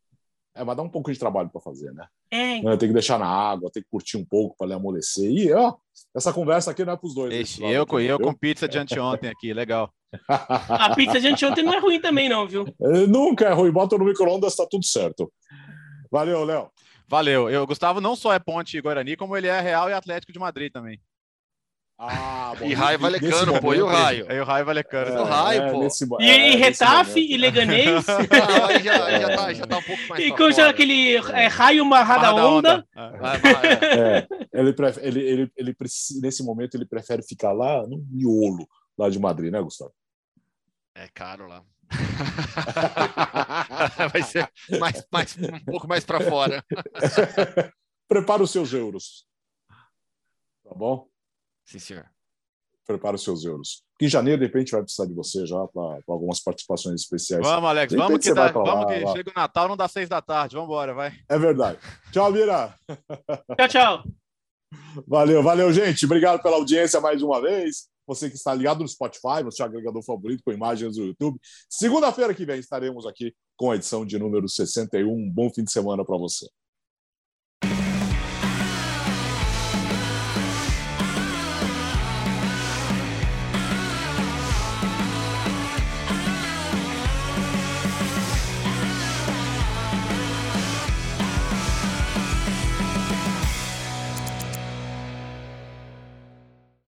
É, mas dá um pouco de trabalho para fazer, né? É, Né, Tem que deixar na água, tem que curtir um pouco para ele amolecer. E, ó, essa conversa aqui não é para os dois. Ixi, desse lado eu, com- eu pizza de anteontem aqui, legal. a pizza de anteontem não é ruim também, não, viu? É, Nunca é ruim. Bota no micro-ondas, tá tudo certo. Valeu, Léo. Valeu. Eu, Gustavo não só é Ponte e Guarani, como ele é Real e Atlético de Madrid também. Ah, bom, E Raio Valecano, pô, e o Raio? Aí o Raio Valecano. É, do Raio, é, pô. nesse E, é, e Retafe e Leganês. Aí já, já, tá, já tá um pouco mais e chama fora. aquele é, raio marrada Barra da onda. É. Ah, é. Ele, prefere, ele, ele, ele nesse momento ele prefere ficar lá no miolo lá de Madrid, né, Gustavo? É caro lá. Vai ser mais, mais, um pouco mais para fora. Prepara os seus euros. Tá bom? Sim, senhor. Prepara os seus euros. Que em janeiro, de repente, vai precisar de você já para algumas participações especiais. Vamos, Alex, vamos que, você dá, lá, vamos que lá. chega o Natal, não dá seis da tarde. Vamos embora, vai. É verdade. Tchau, Mira. Tchau, tchau. Valeu, valeu, gente. Obrigado pela audiência mais uma vez. Você que está ligado no Spotify, no seu agregador favorito, com imagens do YouTube. Segunda-feira que vem estaremos aqui com a edição de número 61. Um bom fim de semana para você.